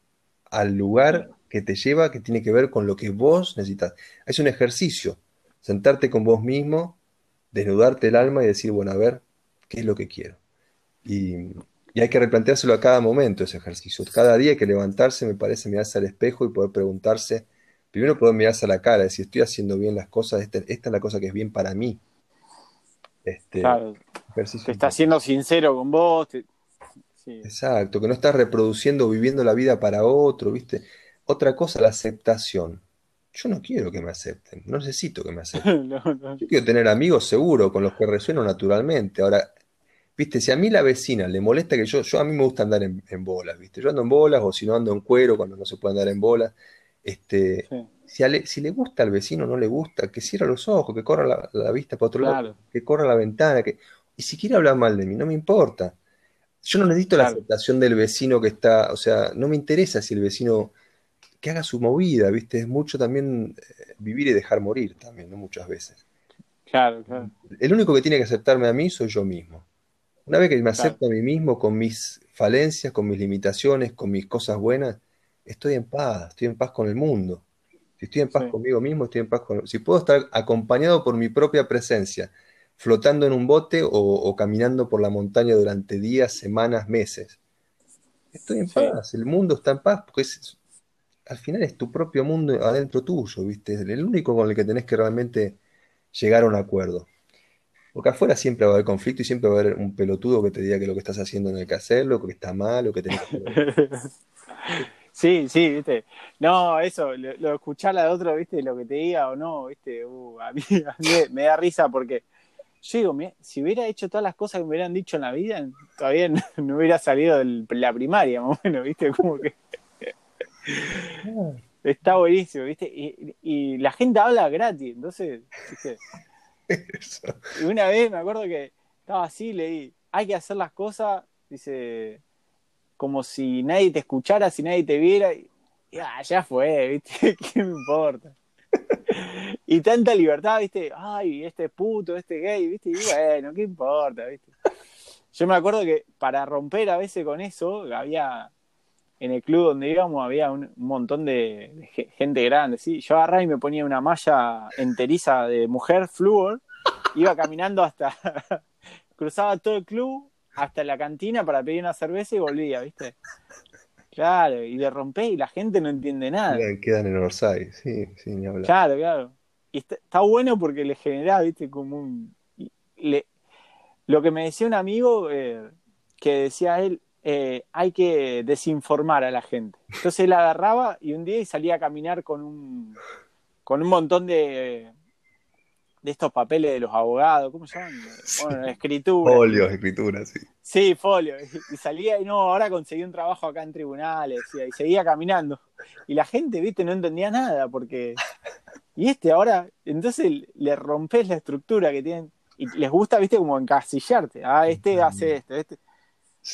al lugar que te lleva, que tiene que ver con lo que vos necesitas. Es un ejercicio, sentarte con vos mismo, desnudarte el alma y decir, bueno, a ver, ¿qué es lo que quiero? Y y hay que replanteárselo a cada momento ese ejercicio. Cada día hay que levantarse, me parece, mirarse al espejo y poder preguntarse, primero poder mirarse a la cara, decir, estoy haciendo bien las cosas, esta, es la cosa que es bien para mí. Este, claro. Te estás siendo sincero con vos. Exacto, que no estás reproduciendo, viviendo la vida para otro, ¿viste? Otra cosa, la aceptación. Yo no quiero que me acepten, no necesito que me acepten. Yo quiero tener amigos seguro, con los que resueno naturalmente. Ahora, Viste, si a mí la vecina le molesta que yo, yo a mí me gusta andar en, bolas, viste, yo ando en bolas o si no ando en cuero cuando no se puede andar en bolas, este, si, si, le gusta al vecino no le gusta, que cierre los ojos, que corra la, vista para otro lado, que corra la ventana, que, y si quiere hablar mal de mí, no me importa. Yo no necesito la aceptación del vecino que está, o sea, no me interesa si el vecino que haga su movida, viste, es mucho también eh, vivir y dejar morir también, ¿no? Muchas veces. Claro, claro. El único que tiene que aceptarme a mí soy yo mismo. Una vez que me acepto a mí mismo con mis falencias, con mis limitaciones, con mis cosas buenas, estoy en paz, estoy en paz con el mundo. Si estoy en paz conmigo mismo, estoy en paz con... Si puedo estar acompañado por mi propia presencia, flotando en un bote o, caminando por la montaña durante días, semanas, meses, estoy en paz, el mundo está en paz, porque al final es tu propio mundo adentro tuyo, ¿viste? Es el único con el que tenés que realmente llegar a un acuerdo. Porque afuera siempre va a haber conflicto y siempre va a haber un pelotudo que te diga que lo que estás haciendo no hay que hacerlo, que está mal, o que tenés que Sí, sí, viste. No, eso, lo, lo escuchar a otro, viste, lo que te diga o no, viste, uh, a, mí, me da risa porque yo digo, si hubiera hecho todas las cosas que me hubieran dicho en la vida, todavía no, hubiera salido de la primaria, más o menos, viste, como que... Está buenísimo, ¿viste? Y, y, la gente habla gratis, entonces, ¿viste? Y una vez me acuerdo que estaba así, leí, hay que hacer las cosas, dice, como si nadie te escuchara, si nadie te viera. Y, ya fue, ¿viste? ¿Qué me importa? Y tanta libertad, ¿viste? Ay, este puto, este gay, ¿viste? Y bueno, ¿qué importa, ¿viste? Yo me acuerdo que para romper a veces con eso, había en el club donde íbamos había un, montón de, gente grande, ¿sí? Yo agarraba y me ponía una malla enteriza de mujer, flúor, iba caminando hasta, cruzaba todo el club hasta la cantina para pedir una cerveza y volvía, ¿viste? Claro, y le rompé y la gente no entiende nada. Quedan en Orsay, sí, sí, ni hablar. Claro, claro. Y está, bueno porque le genera, ¿viste? Como un... Le, lo que me decía un amigo, eh, que decía él, eh, hay que desinformar a la gente. Entonces él agarraba y un día y salía a caminar con un, con un montón de, de estos papeles de los abogados, ¿cómo se llaman? Bueno, escritura. Folios, escrituras, sí. Sí, folio. Y salía y no, ahora conseguí un trabajo acá en tribunales y seguía caminando. Y la gente, viste, no entendía nada porque... Y este ahora, entonces le rompes la estructura que tienen y les gusta, viste, como encasillarte. Ah, este hace esto, este...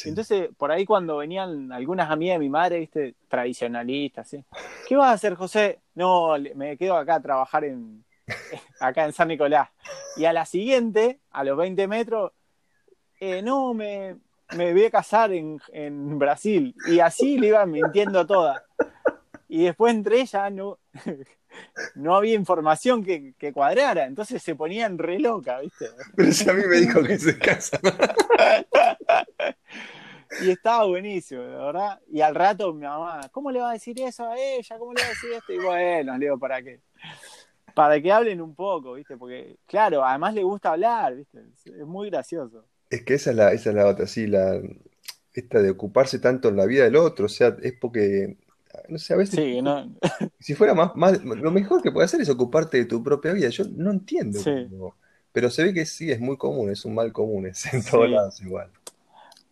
Entonces, por ahí cuando venían algunas amigas de mi madre, viste, tradicionalistas, ¿sí? ¿Qué vas a hacer, José? No, me quedo acá a trabajar en acá en San Nicolás. Y a la siguiente, a los 20 metros, eh, no, me, me voy a casar en, en Brasil. Y así le iban mintiendo todas. Y después entre ellas no, no había información que, que, cuadrara, entonces se ponían re loca, ¿viste? Pero si a mí me dijo que se casa. Y estaba buenísimo, verdad. Y al rato mi mamá, ¿cómo le va a decir eso a ella? ¿Cómo le va a decir esto? Y bueno, le digo, ¿para qué? Para que hablen un poco, ¿viste? Porque, claro, además le gusta hablar, ¿viste? Es muy gracioso. Es que esa es la, esa es la otra, sí, la, esta de ocuparse tanto en la vida del otro, o sea, es porque, no sé, a veces, Sí, no, si fuera más, más, lo mejor que puede hacer es ocuparte de tu propia vida, yo no entiendo sí, cómo- pero se ve que sí, es muy común, es un mal común, es en todos sí. lados igual.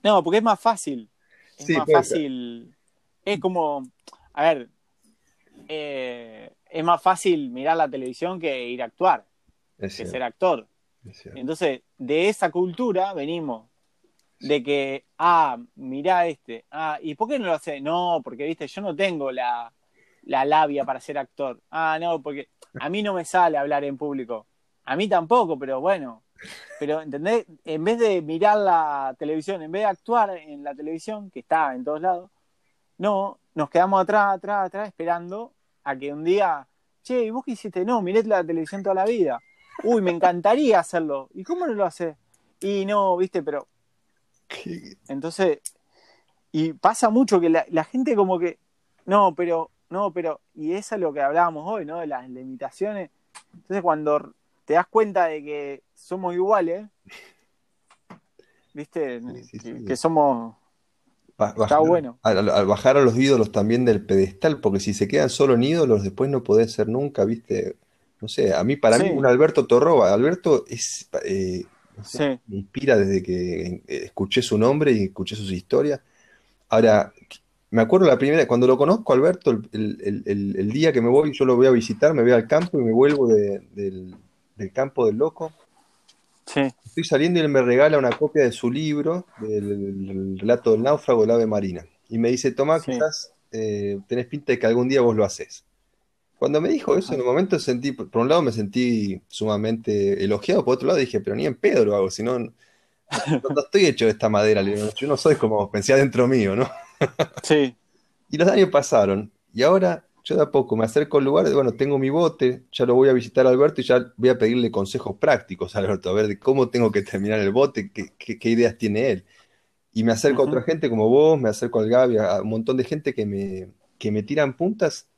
No, porque es más fácil. Es Sí, más ser, fácil. Es como, a ver, eh, es más fácil mirar la televisión que ir a actuar, es que cierto, ser actor. Entonces, de esa cultura venimos, de que, ah, mirá este, ah, ¿y por qué no lo hace? No, porque, viste, yo no tengo la, la labia para ser actor. Ah, no, porque a mí no me sale hablar en público. A mí tampoco, pero bueno. Pero, ¿entendés? En vez de mirar la televisión, en vez de actuar en la televisión, que está en todos lados, no, nos quedamos atrás, atrás, atrás, esperando a que un día, che, ¿y vos qué hiciste? No, miré la televisión toda la vida. Uy, me encantaría hacerlo. ¿Y cómo no lo haces? Y no, viste, pero entonces, y pasa mucho que la, la gente como que, no, pero, no, pero, y eso es lo que hablábamos hoy, ¿no? De las limitaciones. Entonces, cuando te das cuenta de que somos iguales, viste, Sí, sí, que, sí. que somos, Ba- está Bajar, bueno. al, al bajar a los ídolos también del pedestal, porque si se quedan solo en ídolos, después no podés ser nunca, ¿viste? No sé, a mí, para mí, un Alberto Torroba, Alberto es, eh, no sé, sí, me inspira desde que eh, escuché su nombre y escuché sus historias. Ahora, me acuerdo la primera, cuando lo conozco, Alberto, el, el- el- el- el día que me voy, yo lo voy a visitar, me voy al campo y me vuelvo de- del, del campo del loco. Sí, Estoy saliendo y él me regala una copia de su libro, del, del relato del náufrago del ave marina. Y me dice, Tomás, sí, quizás eh, tenés pinta de que algún día vos lo haces. Cuando me dijo eso, en un momento sentí, por un lado me sentí sumamente elogiado, por otro lado dije, pero ni en pedo lo hago, si no, estoy hecho de esta madera, yo no soy como pensé adentro mío, ¿no? sí, Y los años pasaron, y ahora yo de a poco me acerco al lugar, bueno, tengo mi bote, ya lo voy a visitar a Alberto y ya voy a pedirle consejos prácticos a Alberto, a ver de cómo tengo que terminar el bote, qué, qué- qué ideas tiene él. Y me acerco a otra gente como vos, me acerco al Gaby, a un montón de gente que me, que me tiran puntas,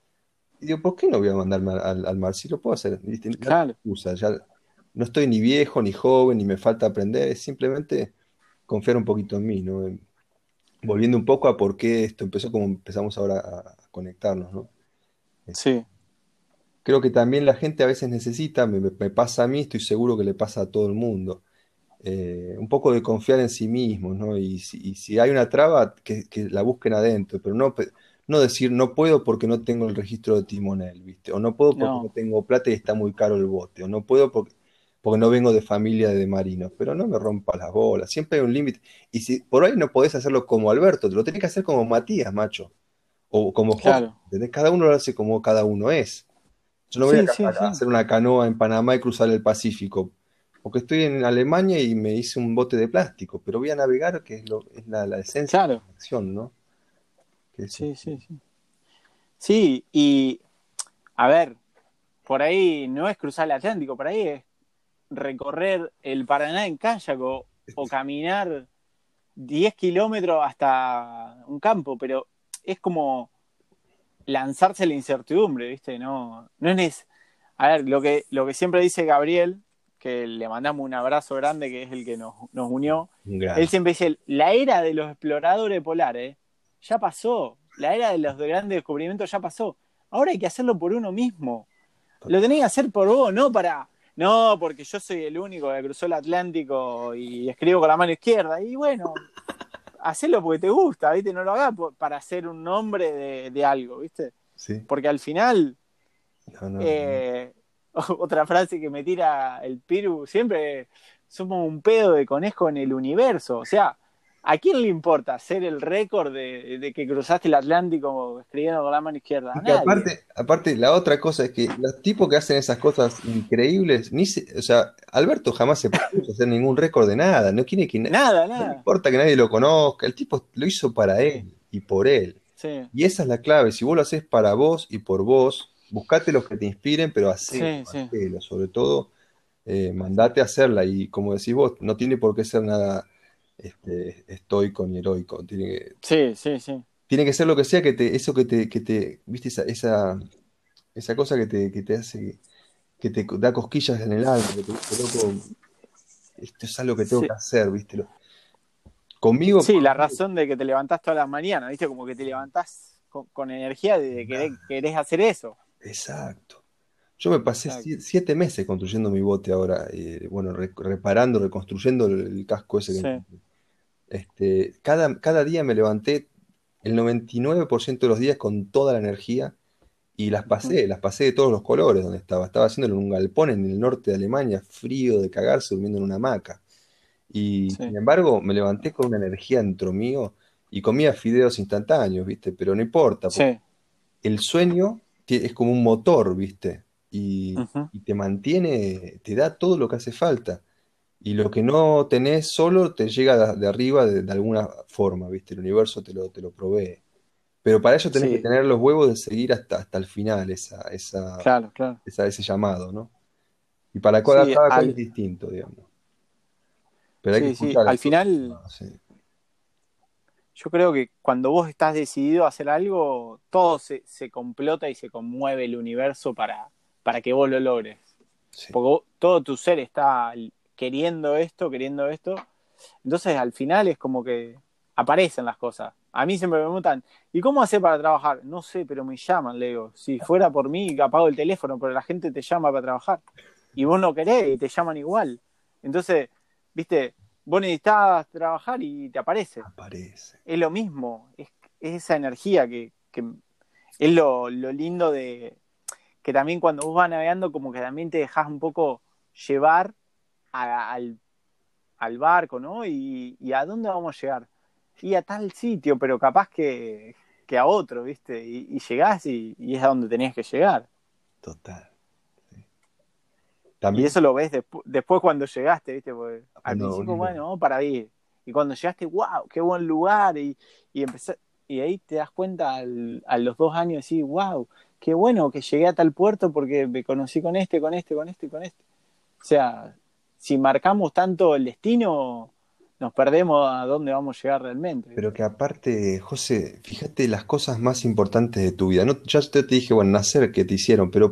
y digo, ¿por qué no voy a mandarme al, al, al mar? Si lo puedo hacer, ¿viste? Claro, ya no estoy ni viejo, ni joven, ni me falta aprender, es simplemente confiar un poquito en mí, ¿no? Volviendo un poco a por qué esto empezó como empezamos ahora a conectarnos, ¿no? Sí, Creo que también la gente a veces necesita, me, pasa a mí, estoy seguro que le pasa a todo el mundo, eh, un poco de confiar en sí mismos, ¿no? Y si, y si hay una traba, que, que la busquen adentro, pero no, no decir no puedo porque no tengo el registro de timonel, ¿viste? O no puedo porque no no, tengo plata y está muy caro el bote, o no puedo porque, porque no vengo de familia de marinos, pero no me rompas las bolas, siempre hay un límite. Y si por ahí no podés hacerlo como Alberto, te lo tenés que hacer como Matías, macho, o como. Cada uno lo hace como cada uno es. Yo no voy a, sí, ca- sí, a sí, hacer una canoa en Panamá y cruzar el Pacífico, porque estoy en Alemania y me hice un bote de plástico, pero voy a navegar, que es, lo, es la, la esencia de la acción, ¿no? Que es, sí, este, sí, sí. Sí, y a ver, por ahí no es cruzar el Atlántico, por ahí es recorrer el Paraná en kayak o, o caminar 10 kilómetros hasta un campo, pero es como lanzarse a la incertidumbre, ¿viste? No, no es... A ver, lo que, lo que siempre dice Gabriel, que le mandamos un abrazo grande, que es el que nos, nos unió, un él siempre dice, la era de los exploradores polares ya pasó, la era de los de grandes descubrimientos ya pasó, ahora hay que hacerlo por uno mismo, lo tenés que hacer por vos, no para... No, porque yo soy el único que cruzó el Atlántico y escribo con la mano izquierda. Y bueno, hacelo porque te gusta, ¿viste? No lo hagas para hacer un nombre de, de algo, ¿viste? Sí, Porque al final, no, no, no. eh, otra frase que me tira el Piru, siempre somos un pedo de conejo en el universo. O sea, ¿a quién le importa hacer el récord de, de que cruzaste el Atlántico escribiendo con la mano izquierda? A nadie. aparte, aparte, la otra cosa es que los tipos que hacen esas cosas increíbles, ni se- o sea, Alberto jamás se propuso hacer ningún récord de nada, no quiere que na- Nada, no nada. importa que nadie lo conozca, el tipo lo hizo para él y por él. sí, Y esa es la clave, si vos lo haces para vos y por vos, buscate los que te inspiren, pero hacelo, sí, sí, sobre todo, eh, mandate a hacerla y como decís vos, no tiene por qué ser nada este, estoico ni heroico, tiene que, sí, sí, sí. tiene que ser lo que sea que te, eso que te, que te, viste, esa, esa, esa cosa que te, que te hace, que te da cosquillas en el alma, que te dice, loco, esto es algo que tengo que hacer, ¿viste? Conmigo. Sí, la razón de que te levantás todas las mañanas, ¿viste? Como que te levantás con, energía de que querés, hacer eso. Exacto. Yo me pasé siete meses construyendo mi bote ahora, eh, bueno, reparando, reconstruyendo el, casco ese. Este, cada, cada día me levanté el 99% de los días con toda la energía y las pasé, las pasé de todos los colores donde estaba. Estaba haciéndolo en un galpón en el norte de Alemania, frío de cagarse, durmiendo en una hamaca. Y sin embargo, me levanté con una energía dentro mío y comía fideos instantáneos, ¿viste? Pero no importa, el sueño es como un motor, ¿viste? Y, te mantiene, te da todo lo que hace falta. Y lo que no tenés solo te llega de, arriba de, alguna forma, ¿viste? El universo te lo, te lo provee. Pero para eso tenés que tener los huevos de seguir hasta, hasta el final esa, esa, ese llamado, ¿no? Y para cada, cada es distinto, digamos. Pero hay que al final, yo creo que cuando vos estás decidido a hacer algo, todo se, se complota y se conmueve el universo para, para que vos lo logres. Porque todo tu ser está queriendo esto, queriendo esto. Entonces al final es como que aparecen las cosas. A mí siempre me preguntan, ¿y cómo hace para trabajar? No sé, pero me llaman, le digo. Si fuera por mí, apago el teléfono, pero la gente te llama para trabajar. Y vos no querés y te llaman igual. Entonces, viste, vos necesitas trabajar y te aparece. Aparece. Es lo mismo, es, esa energía que, es lo, lindo de que también cuando vos vas navegando, como que también te dejas un poco llevar al, barco, ¿no? Y, a dónde vamos a llegar. Y a tal sitio, pero capaz que, a otro, ¿viste? Y, llegás y, y, es a donde tenías que llegar. Total. Y eso lo ves después cuando llegaste, ¿viste? Porque al principio, bueno, vamos para ahí. Y cuando llegaste, wow, qué buen lugar. Y, y, y ahí te das cuenta a los dos años, sí, wow, qué bueno que llegué a tal puerto porque me conocí con este, con este, con este y con este. O sea, si marcamos tanto el destino, nos perdemos a dónde vamos a llegar realmente. Pero que aparte, José, fíjate las cosas más importantes de tu vida. No, ya te dije, bueno, nacer que te hicieron, pero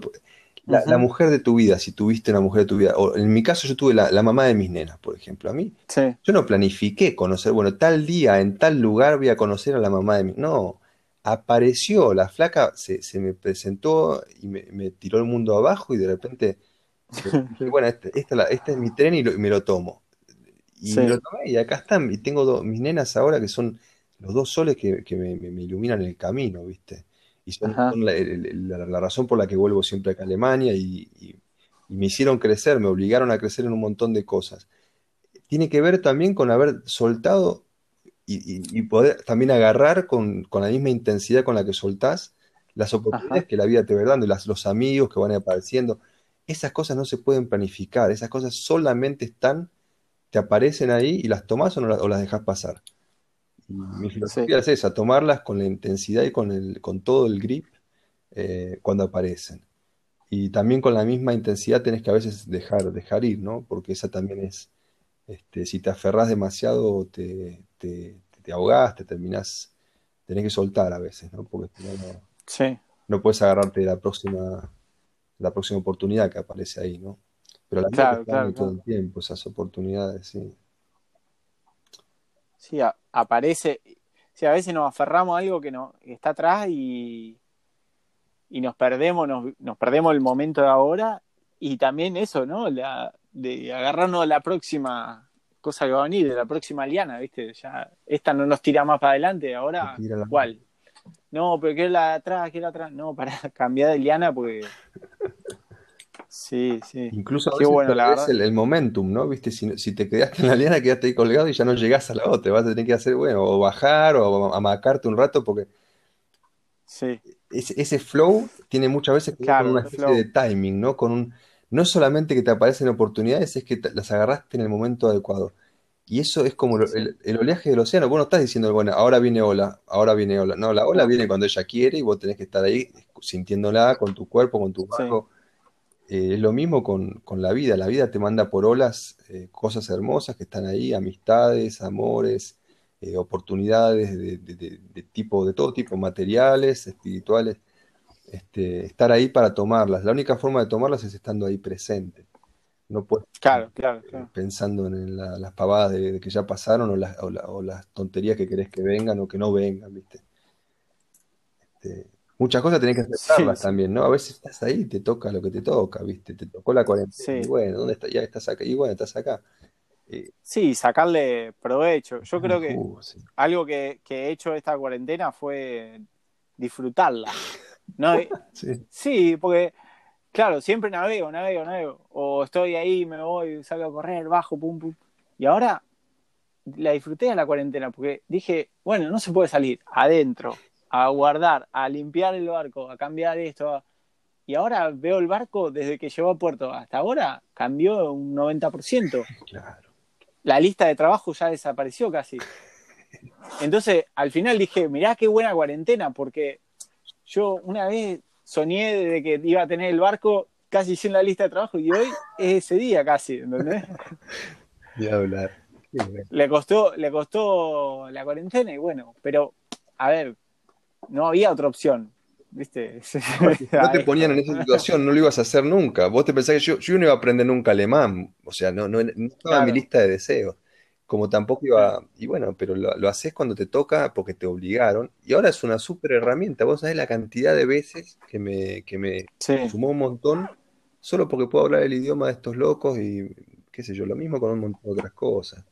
la, mujer de tu vida, si tuviste una mujer de tu vida, o en mi caso yo tuve la, mamá de mis nenas, por ejemplo, a mí, yo no planifiqué conocer, bueno, tal día, en tal lugar voy a conocer a la mamá de mis, no, apareció, la flaca se, me presentó y me, tiró el mundo abajo y de repente, bueno, este, este, es mi tren y, me lo tomo. Y me lo tomé y acá están, y tengo mis nenas ahora que son los dos soles que, me iluminan el camino, ¿viste? y son, la, razón por la que vuelvo siempre acá a Alemania y, me hicieron crecer, me obligaron a crecer en un montón de cosas. Tiene que ver también con haber soltado y, poder también agarrar con, la misma intensidad con la que soltás las oportunidades que la vida te va dando y los amigos que van apareciendo. Esas cosas no se pueden planificar, esas cosas solamente están, te aparecen ahí y las tomás o, o las dejas pasar. Mi filosofía es esa, tomarlas con la intensidad y con, el, con todo el grip eh, cuando aparecen. Y también con la misma intensidad tenés que a veces dejar, dejar ir, ¿no? Porque esa también es, este, si te aferras demasiado, te, te, te ahogás, te terminás, tenés que soltar a veces, ¿no? Porque no, no puedes agarrarte la próxima, la próxima oportunidad que aparece ahí, ¿no? Pero la claro, claro, todo el tiempo, esas oportunidades, sí. Sí, aparece. Sí, a veces nos aferramos a algo que, no, está atrás y, y nos perdemos, nos, perdemos el momento de ahora y también eso, ¿no? La, de agarrarnos a la próxima cosa que va a venir, de la próxima liana, ¿viste? Ya, esta no nos tira más para adelante, ahora, ¿cuál? No, pero es la de atrás, es la de atrás. No, para cambiar de liana porque Sí, sí. Incluso a veces el, momentum, ¿no? Viste, si, te quedaste en la liana, quedaste ahí colgado y ya no llegás a la otra. Vas a tener que hacer, bueno, o bajar o amacarte un rato porque. Sí. Ese, flow tiene muchas veces que una especie de timing, ¿no? Con un, no solamente que te aparecen oportunidades, es que las agarraste en el momento adecuado. Y eso es como el, oleaje del océano. Vos no estás diciendo, bueno, ahora viene ola, ahora viene ola. No, la ola viene cuando ella quiere y vos tenés que estar ahí sintiéndola con tu cuerpo, con tu barco. Eh, es lo mismo con, la vida. La vida te manda por olas eh, cosas hermosas que están ahí, amistades, amores, eh, oportunidades de, tipo, de todo tipo, materiales, espirituales. Este, estar ahí para tomarlas. La única forma de tomarlas es estando ahí presente. No puedes claro, claro, pensando en las pavadas de, que ya pasaron o las, o, las tonterías que querés que vengan o que no vengan, ¿viste? Este, muchas cosas tenés que aceptarlas también, ¿no? A veces estás ahí y te toca lo que te toca, ¿viste? Te tocó la cuarentena. Y bueno, ¿dónde estás? Ya estás acá. Y bueno, estás acá. Eh, sí, sacarle provecho. Yo creo que uh, algo que, he hecho esta cuarentena fue disfrutarla. ¿no? sí. porque, claro, siempre navego, navego, navego. O estoy ahí, me voy, salgo a correr, bajo, pum, pum. Y ahora la disfruté de la cuarentena porque dije, bueno, no se puede salir adentro, a guardar, a limpiar el barco, a cambiar esto. Y ahora veo el barco desde que llegó a puerto hasta ahora, cambió un 90%. Claro la lista de trabajo ya desapareció casi. Entonces, al final dije, mirá qué buena cuarentena, porque yo una vez soñé de que iba a tener el barco casi sin la lista de trabajo y hoy es ese día casi, ¿entendés? De hablar. Le costó, le costó la cuarentena y bueno, pero a ver, no había otra opción. ¿Viste? No te ponían en esa situación, no lo ibas a hacer nunca. Vos te pensás que yo, yo no iba a aprender nunca alemán, o sea, no, no, estaba en mi lista de deseos. Como tampoco iba, y bueno, pero lo, haces cuando te toca porque te obligaron. Y ahora es una súper herramienta. Vos sabés la cantidad de veces que me, que me sumó un montón, solo porque puedo hablar el idioma de estos locos y qué sé yo, lo mismo con un montón de otras cosas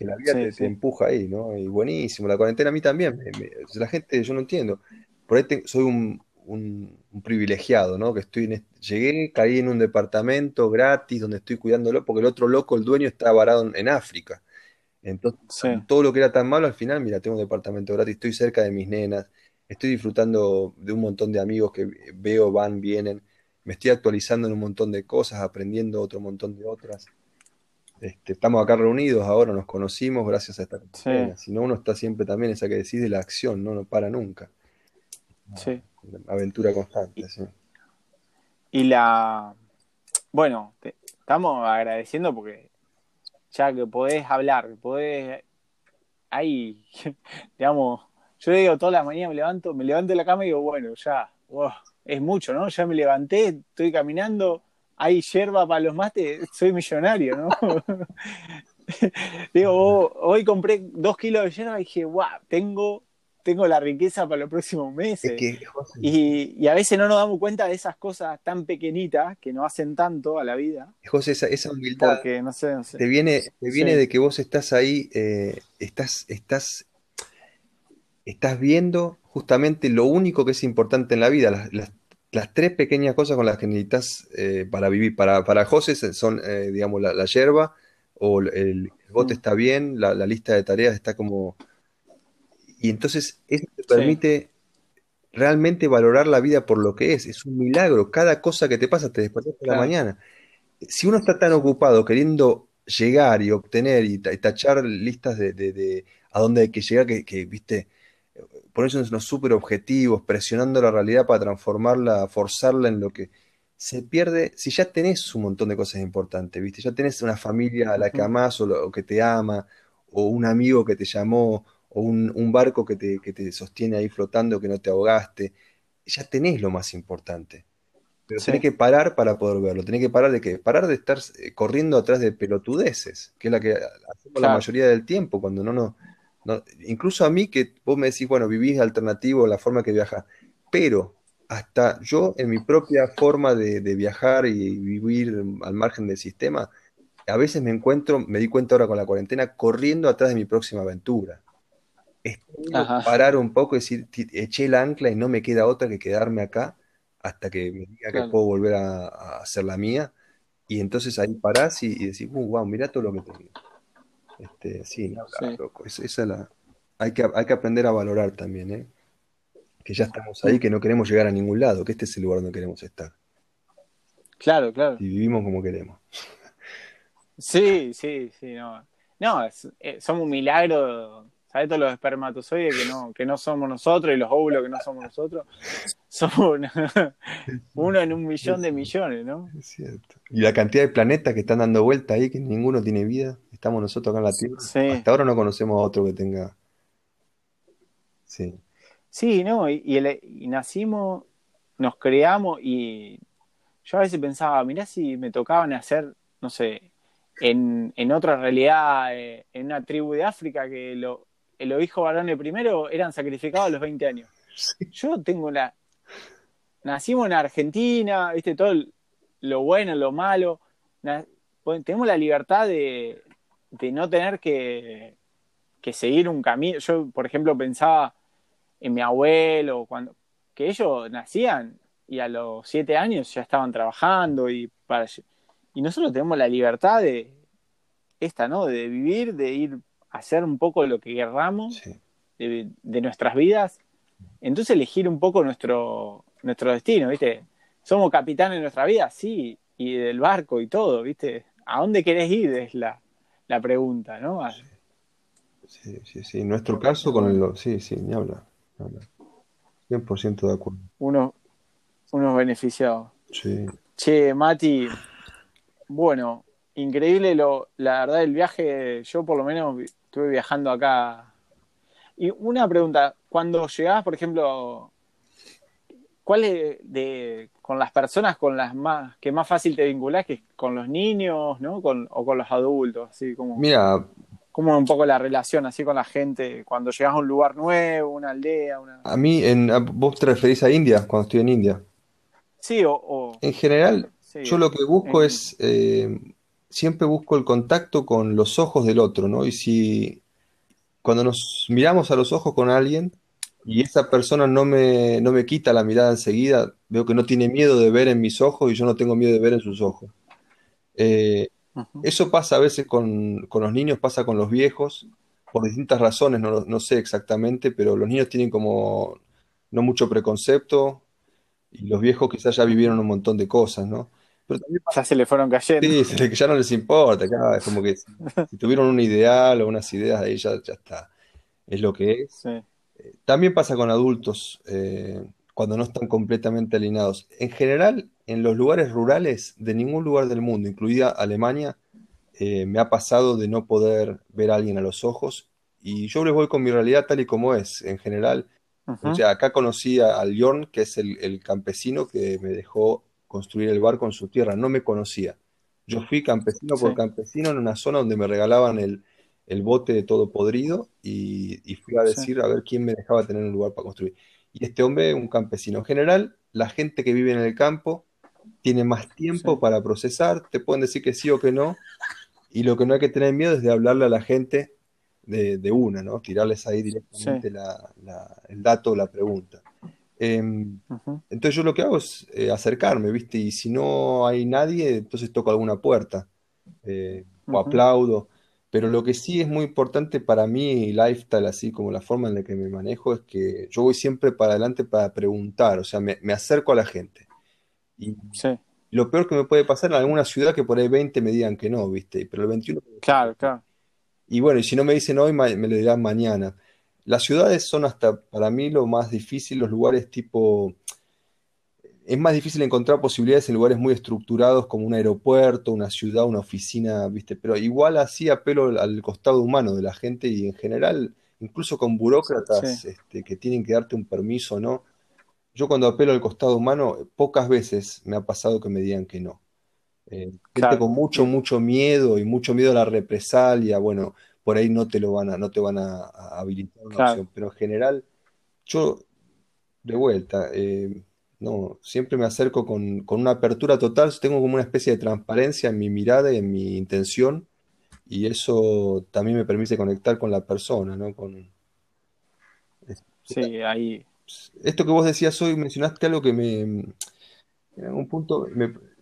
que la vida te, empuja ahí, ¿no? Y buenísimo, la cuarentena a mí también, la gente, yo no entiendo, por ahí soy un, privilegiado, ¿no? Que estoy llegué, caí en un departamento gratis donde estoy cuidándolo, porque el otro loco, el dueño, está varado en, África. Entonces, todo lo que era tan malo, al final, mira, tengo un departamento gratis, estoy cerca de mis nenas, estoy disfrutando de un montón de amigos que veo, van, vienen, me estoy actualizando en un montón de cosas, aprendiendo otro montón de otras. Este, estamos acá reunidos, ahora nos conocimos gracias a esta sí. Si no, uno está siempre también esa que decide la acción, no, no para nunca. Sí. Aventura constante, sí. Y la. Bueno, estamos agradeciendo porque ya que podés hablar, podés. Ahí, digamos, yo digo todas las mañanas me levanto, me levanto de la cama y digo, bueno, ya, es mucho, ¿no? Ya me levanté, estoy caminando, hay yerba para los mates, soy millonario, ¿no? digo, hoy compré dos kilos de yerba y dije, guau, tengo tengo la riqueza para los próximos meses. y, a veces no nos damos cuenta de esas cosas tan pequeñitas que no hacen tanto a la vida. José, esa, humildad te viene, te viene de que vos estás ahí, eh, estás, estás, estás viendo justamente lo único que es importante en la vida, las, tres pequeñas cosas con las que necesitas eh, para vivir. Para, para José son, eh, digamos, la, la, yerba o el, bote mm. está bien, la lista de tareas está como y entonces eso te permite realmente valorar la vida por lo que es. Es un milagro. Cada cosa que te pasa te despertas por la mañana. Si uno está tan ocupado queriendo llegar y obtener y, tachar listas de, a dónde hay que llegar, que, viste, ponerse unos súper objetivos, presionando la realidad para transformarla, forzarla en lo que se pierde, si ya tenés un montón de cosas importantes, viste, ya tenés una familia a la que amás o, o que te ama, o un amigo que te llamó, o un, barco que te, que te, sostiene ahí flotando, que no te ahogaste, ya tenés lo más importante. Pero tenés que parar para poder verlo, tenés que parar de qué? Parar de estar eh, corriendo atrás de pelotudeces, que es la que hacemos la mayoría del tiempo, cuando no, no, no, incluso a mí que vos me decís, bueno, vivís alternativo, la forma que viajas, pero hasta yo en mi propia forma de, de, viajar y vivir al margen del sistema, a veces me encuentro, me di cuenta ahora con la cuarentena, corriendo atrás de mi próxima aventura parar un poco y decir, eché el ancla y no me queda otra que quedarme acá hasta que me diga que puedo volver a, hacer la mía. Y entonces ahí parás y, decís, wow, uh, mira todo lo que tengo. Este, sí, esa la, hay, que, hay que aprender a valorar también, ¿eh? que ya estamos ahí, que no queremos llegar a ningún lado, que este es el lugar donde queremos estar. Claro, claro. Y vivimos como queremos. Sí, sí, sí, no. No, eh, somos un milagro ¿Sabes todos los espermatozoides que no, que no somos nosotros y los óvulos que no somos nosotros? Somos uno en un millón de millones, ¿no? Es cierto. Y la cantidad de planetas que están dando vuelta ahí, que ninguno tiene vida. Estamos nosotros acá en la Tierra. Hasta ahora no conocemos a otro que tenga. Sí. Sí, ¿no? Y, y, nacimos, nos creamos y yo a veces pensaba, mirá si me tocaban hacer no sé, en, en otra realidad, eh, en una tribu de África, que lo, los hijos varones primero eran sacrificados a los 20 años. Yo tengo la... Nacimos en Argentina, viste, todo lo bueno, lo malo. Pues, tenemos la libertad de, de no tener que, que seguir un camino. Yo, por ejemplo, pensaba en mi abuelo, cuando que ellos nacían y a los siete años ya estaban trabajando y para y nosotros tenemos la libertad de esta, ¿no? De vivir, de ir hacer un poco lo que querramos de, nuestras vidas. Entonces elegir un poco nuestro, nuestro destino, ¿viste? Somos capitanes de nuestra vida, sí, y del barco y todo, ¿viste? ¿A dónde querés ir? Es la, la pregunta, ¿no? Sí, sí, sí. Nuestro caso, con el. Sí, sí, ni habla. 100% de acuerdo. Uno, unos beneficiados. Sí. Che, Mati, bueno, increíble lo, la verdad el viaje, yo por lo menos estuve viajando acá. Y una pregunta, cuando llegabas, por ejemplo, ¿cuál es de, con las personas con las más que más fácil te vinculás que con los niños, ¿no? Con, o con los adultos, así como Mira, como un poco la relación así con la gente cuando llegas a un lugar nuevo, una aldea, una a mí en vos te referís a India cuando estoy en India. Sí, o, En general, yo lo que busco es eh, siempre busco el contacto con los ojos del otro, ¿no? Y si cuando nos miramos a los ojos con alguien y esa persona no me, no me quita la mirada enseguida, veo que no tiene miedo de ver en mis ojos y yo no tengo miedo de ver en sus ojos. Eh, eso pasa a veces con, los niños, pasa con los viejos, por distintas razones, no, no sé exactamente, pero los niños tienen como no mucho preconcepto y los viejos quizás ya vivieron un montón de cosas, ¿no? Ya se le fueron cayendo. Sí, ya no les importa, es como que si, tuvieron un ideal o unas ideas, ahí ya, ya está. Es lo que es. Eh, también pasa con adultos eh, cuando no están completamente alineados. En general, en los lugares rurales de ningún lugar del mundo, incluida Alemania, eh, me ha pasado de no poder ver a alguien a los ojos y yo les voy con mi realidad tal y como es. En general, o sea, acá conocí al Jorn, que es el campesino que me dejó construir el barco en su tierra, no me conocía. Yo fui campesino por campesino en una zona donde me regalaban el, bote de todo podrido y, fui a decir a ver quién me dejaba tener un lugar para construir. Y este hombre, un campesino. En general, la gente que vive en el campo tiene más tiempo para procesar, te pueden decir que sí o que no, y lo que no hay que tener miedo es de hablarle a la gente de, una, ¿no? Tirarles ahí directamente el dato o la pregunta. Em, entonces yo lo que hago es eh, acercarme, ¿viste? Y si no hay nadie, entonces toco alguna puerta eh, o aplaudo. Pero lo que sí es muy importante para mí, lifestyle, así como la forma en la que me manejo, es que yo voy siempre para adelante para preguntar, o sea, me, acerco a la gente. Y lo peor que me puede pasar en alguna ciudad que por ahí 20 me digan que no, ¿viste? Pero el 21... Claro, claro. Y bueno, y si no me dicen hoy, me lo dirán mañana. Las ciudades son hasta para mí lo más difícil, los lugares tipo... Es más difícil encontrar posibilidades en lugares muy estructurados como un aeropuerto, una ciudad, una oficina, ¿viste? Pero igual así apelo al costado humano de la gente y en general, incluso con burócratas este, que tienen que darte un permiso, ¿no? Yo cuando apelo al costado humano, pocas veces me ha pasado que me digan que no. Eh, gente con mucho, mucho miedo y mucho miedo a la represalia, bueno, por ahí no te lo van a, no te van a, habilitar una opción. Pero en general, yo, de vuelta, eh, no, siempre me acerco con, una apertura total, tengo como una especie de transparencia en mi mirada y en mi intención, y eso también me permite conectar con la persona, ¿no? Con, sí, ahí. Esto que vos decías hoy, mencionaste algo que me, en algún punto,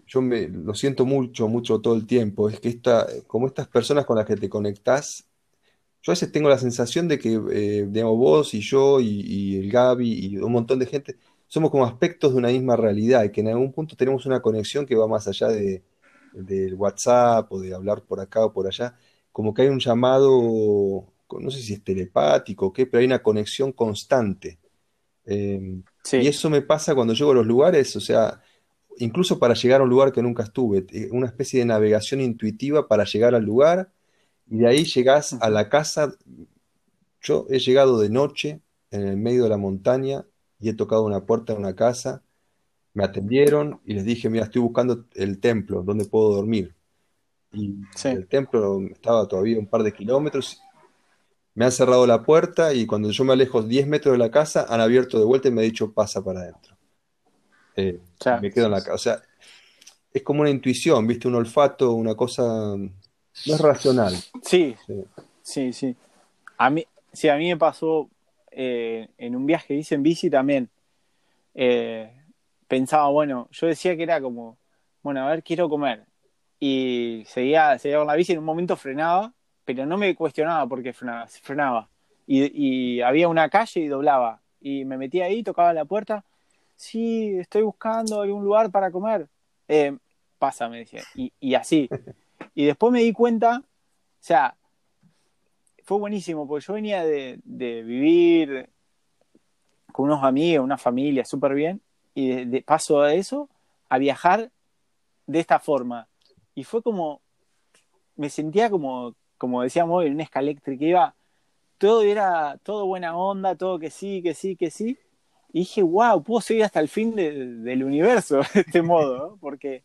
yo me, lo siento mucho, mucho todo el tiempo, es que esta, como estas personas con las que te conectás, yo a veces tengo la sensación de que, eh, digamos, vos y yo y, el Gaby y un montón de gente somos como aspectos de una misma realidad y que en algún punto tenemos una conexión que va más allá de, del WhatsApp o de hablar por acá o por allá, como que hay un llamado, no sé si es telepático o qué, pero hay una conexión constante. Em, y eso me pasa cuando llego a los lugares, o sea, incluso para llegar a un lugar que nunca estuve, eh, una especie de navegación intuitiva para llegar al lugar y de ahí llegás a la casa. Yo he llegado de noche en el medio de la montaña y he tocado una puerta de una casa. Me atendieron y les dije, mira, estoy buscando el templo, ¿dónde puedo dormir? y el templo estaba todavía un par de kilómetros. Me han cerrado la puerta y cuando yo me alejo 10 metros de la casa, han abierto de vuelta y me han dicho pasa para adentro. Eh, me quedo en la casa. O sea, es como una intuición, ¿viste? Un olfato, una cosa. No es racional. Sí, sí, sí. A mí, sí, a mí me pasó eh, en un viaje que hice en bici también. Eh, pensaba, bueno, yo decía que era como, bueno, a ver, quiero comer y seguía, seguía con la bici, en un momento frenaba, pero no me cuestionaba por qué frenaba, frenaba. Y, había una calle y doblaba. Y me metía ahí, tocaba la puerta. Sí, estoy buscando algún lugar para comer. Eh, pasa, me decía. Y, así. Y después me di cuenta, o sea, fue buenísimo, porque yo venía de, vivir con unos amigos, una familia, súper bien. Y de, paso a eso, a viajar de esta forma y fue como, me sentía como, como decíamos, en una escala que iba, todo era, todo buena onda, todo que sí, que sí, que sí. Y dije, wow, puedo seguir hasta el fin del universo de este modo, porque,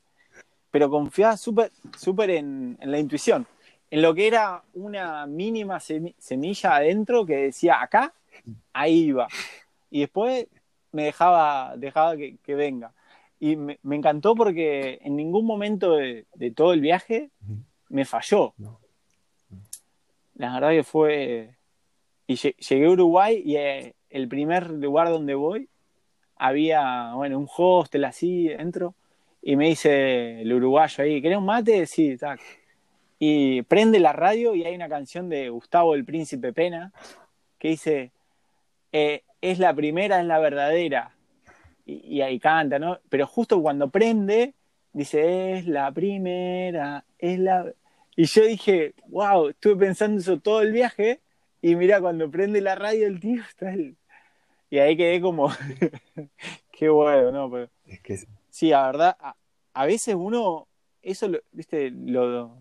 pero confiaba súper súper en, la intuición, en lo que era una mínima semilla adentro que decía, acá, ahí iba. Y después me dejaba, dejaba que, que venga. Y me, encantó porque en ningún momento de, todo el viaje me falló. La verdad que fue... Y llegué a Uruguay y eh, el primer lugar donde voy había, bueno, un hostel así dentro y me dice el uruguayo ahí, ¿querés un mate? Sí, tac. Y prende la radio y hay una canción de Gustavo el Príncipe Pena que dice, eh, es la primera, es la verdadera y, ahí canta, ¿no? Pero justo cuando prende, dice, es la primera, es la... Y yo dije, wow, estuve pensando eso todo el viaje y mira, cuando prende la radio el tío está el... Y ahí quedé como, qué bueno, ¿no? Pero, es que... Sí, la verdad, a, veces uno, eso, lo, viste, lo,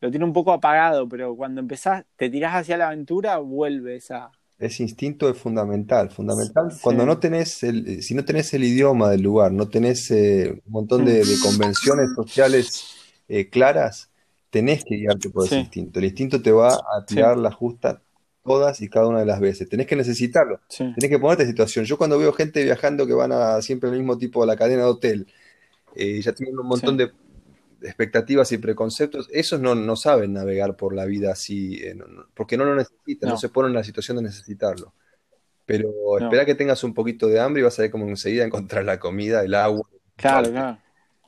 lo tiene un poco apagado, pero cuando empezás, te tirás hacia la aventura, vuelve esa, ese instinto es fundamental, fundamental. Cuando no tenés, el, si no tenés el idioma del lugar, no tenés eh, un montón de, convenciones sociales eh, claras, tenés que guiarte por ese instinto. El instinto te va a tirar la justa todas y cada una de las veces. Tenés que necesitarlo. Tenés que ponerte en situación. Yo cuando veo gente viajando que van a siempre al mismo tipo de la cadena de hotel, eh, ya tienen un montón de expectativas y preconceptos, esos no, no saben navegar por la vida así, eh, porque no lo necesitan, no. se ponen en la situación de necesitarlo. Pero espera que tengas un poquito de hambre y vas a ver cómo enseguida encontrar la comida, el agua. Claro, claro.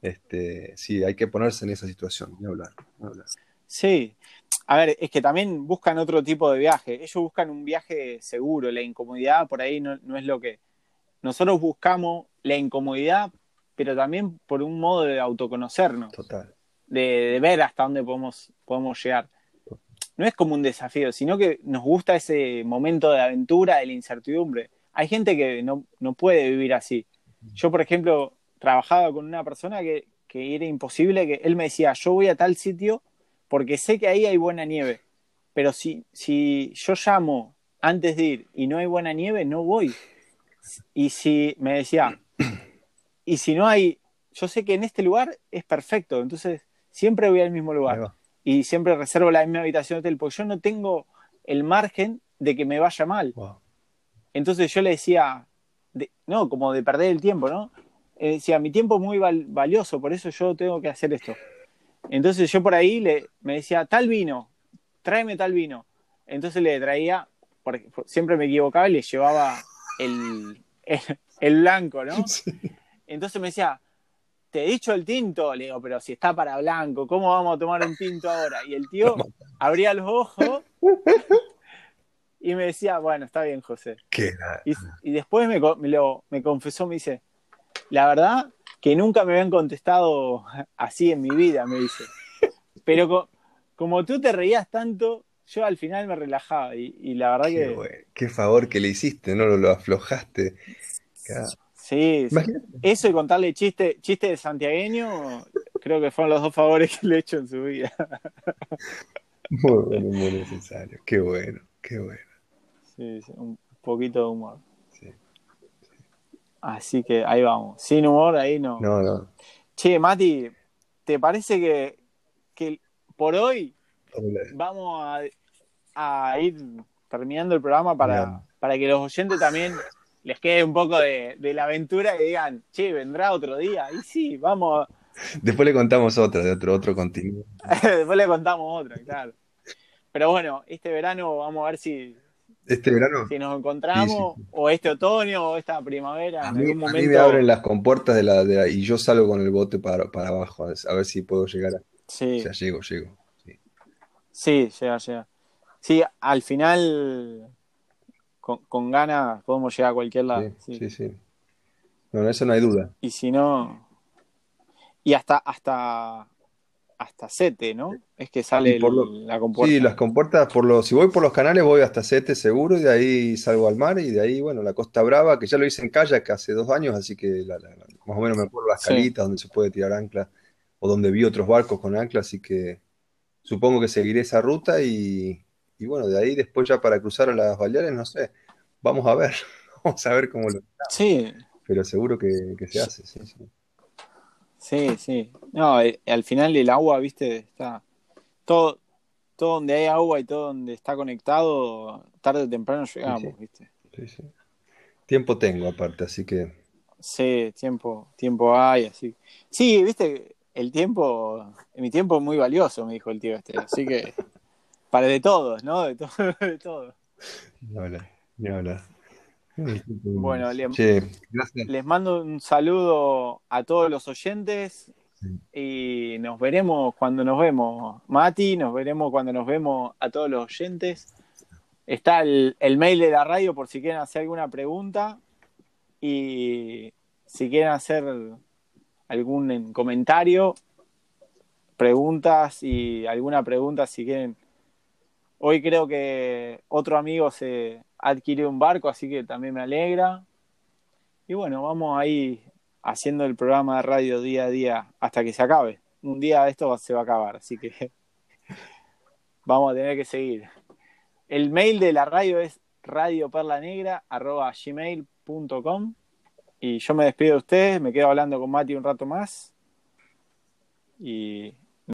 Este, sí, hay que ponerse en esa situación, ni hablar, hablar. Sí, a ver, es que también buscan otro tipo de viaje. Ellos buscan un viaje seguro, la incomodidad por ahí no, no es lo que... Nosotros buscamos la incomodidad pero también por un modo de autoconocernos. Total. De, ver hasta dónde podemos, podemos llegar. No es como un desafío, sino que nos gusta ese momento de aventura, de la incertidumbre. Hay gente que no, puede vivir así. Yo, por ejemplo, trabajaba con una persona que, que era imposible, que él me decía, yo voy a tal sitio porque sé que ahí hay buena nieve, pero si, si yo llamo antes de ir y no hay buena nieve, no voy. Y si me decía, y si no hay, yo sé que en este lugar es perfecto, entonces siempre voy al mismo lugar. Y siempre reservo la misma habitación de hotel, porque yo no tengo el margen de que me vaya mal. Entonces yo le decía, no, como de perder el tiempo, ¿no? Eh, decía, mi tiempo es muy valioso, por eso yo tengo que hacer esto. Entonces yo por ahí le, me decía, tal vino, tráeme tal vino. Entonces le traía, porque siempre me equivocaba y le llevaba el, el, blanco, ¿no? Entonces me decía, te he dicho el tinto, le digo, pero si está para blanco, ¿cómo vamos a tomar un tinto ahora? Y el tío abría los ojos y me decía, bueno, está bien, José. Y, después me, me, confesó, me dice, la verdad que nunca me habían contestado así en mi vida, me dice. Pero como tú te reías tanto, yo al final me relajaba y, la verdad que... qué favor que le hiciste, no lo, aflojaste. Sí, eso y contarle chiste, chiste de santiagueño, creo que fueron los dos favores que le he hecho en su vida. Muy bueno, muy necesario. Qué bueno, qué bueno. Sí, un poquito de humor. Sí, Así que ahí vamos. Sin humor, ahí no. No, no. Che, Mati, ¿te parece que, por hoy vamos a, ir terminando el programa para, para que los oyentes también les quede un poco de, la aventura y digan, che, vendrá otro día. Y sí, vamos. Después le contamos otra, de otro, otro continuo. Después le contamos otra, claro. Pero bueno, este verano vamos a ver si, este verano. Si nos encontramos, o este otoño, o esta primavera. A, mí, me abren las compuertas de la, y yo salgo con el bote para, para abajo, a ver si puedo llegar. A... Sí. O sea, llego, llego. Sí, sí llega, llega. Sí, al final, con, con ganas, podemos llegar a cualquier lado. Sí, sí, sí. No, eso no hay duda. Y si no. Y hasta, hasta hasta Sete, ¿no? Es que sale la compuerta. Sí, las compuertas, por los, si voy por los canales voy hasta Sete seguro y de ahí salgo al mar y de ahí, bueno, la Costa Brava, que ya lo hice en kayak hace dos años, así que más o menos me acuerdo las calitas donde se puede tirar ancla o donde vi otros barcos con ancla, así que supongo que seguiré esa ruta y, bueno, de ahí después ya para cruzar a las Baleares, no sé, vamos a ver, vamos a ver cómo lo... Sí. Pero seguro que, que se hace, sí, sí. Sí, sí. No, eh, al final el agua, viste, está. Todo, todo donde hay agua y todo donde está conectado, tarde o temprano llegamos, viste. Sí, sí. Tiempo tengo aparte, así que. Sí, tiempo, tiempo hay, así. Sí, viste, el tiempo, mi tiempo es muy valioso, me dijo el tío este, así que. Para de todos, ¿no? De, todo, de todo. Ni hablar, ni hablar. Bueno, les mando un saludo a todos los oyentes y nos veremos cuando nos vemos. Mati, nos veremos cuando nos vemos a todos los oyentes. Está el, mail de la radio por si quieren hacer alguna pregunta y si quieren hacer algún comentario, preguntas y alguna pregunta si quieren. Hoy creo que otro amigo se, adquirido un barco, así que también me alegra. Y bueno, vamos ahí haciendo el programa de radio día a día hasta que se acabe. Un día esto se va a acabar, así que vamos a tener que seguir. El mail de la radio es radioperlanegra.gmail.com y yo me despido de ustedes, me quedo hablando con Mati un rato más y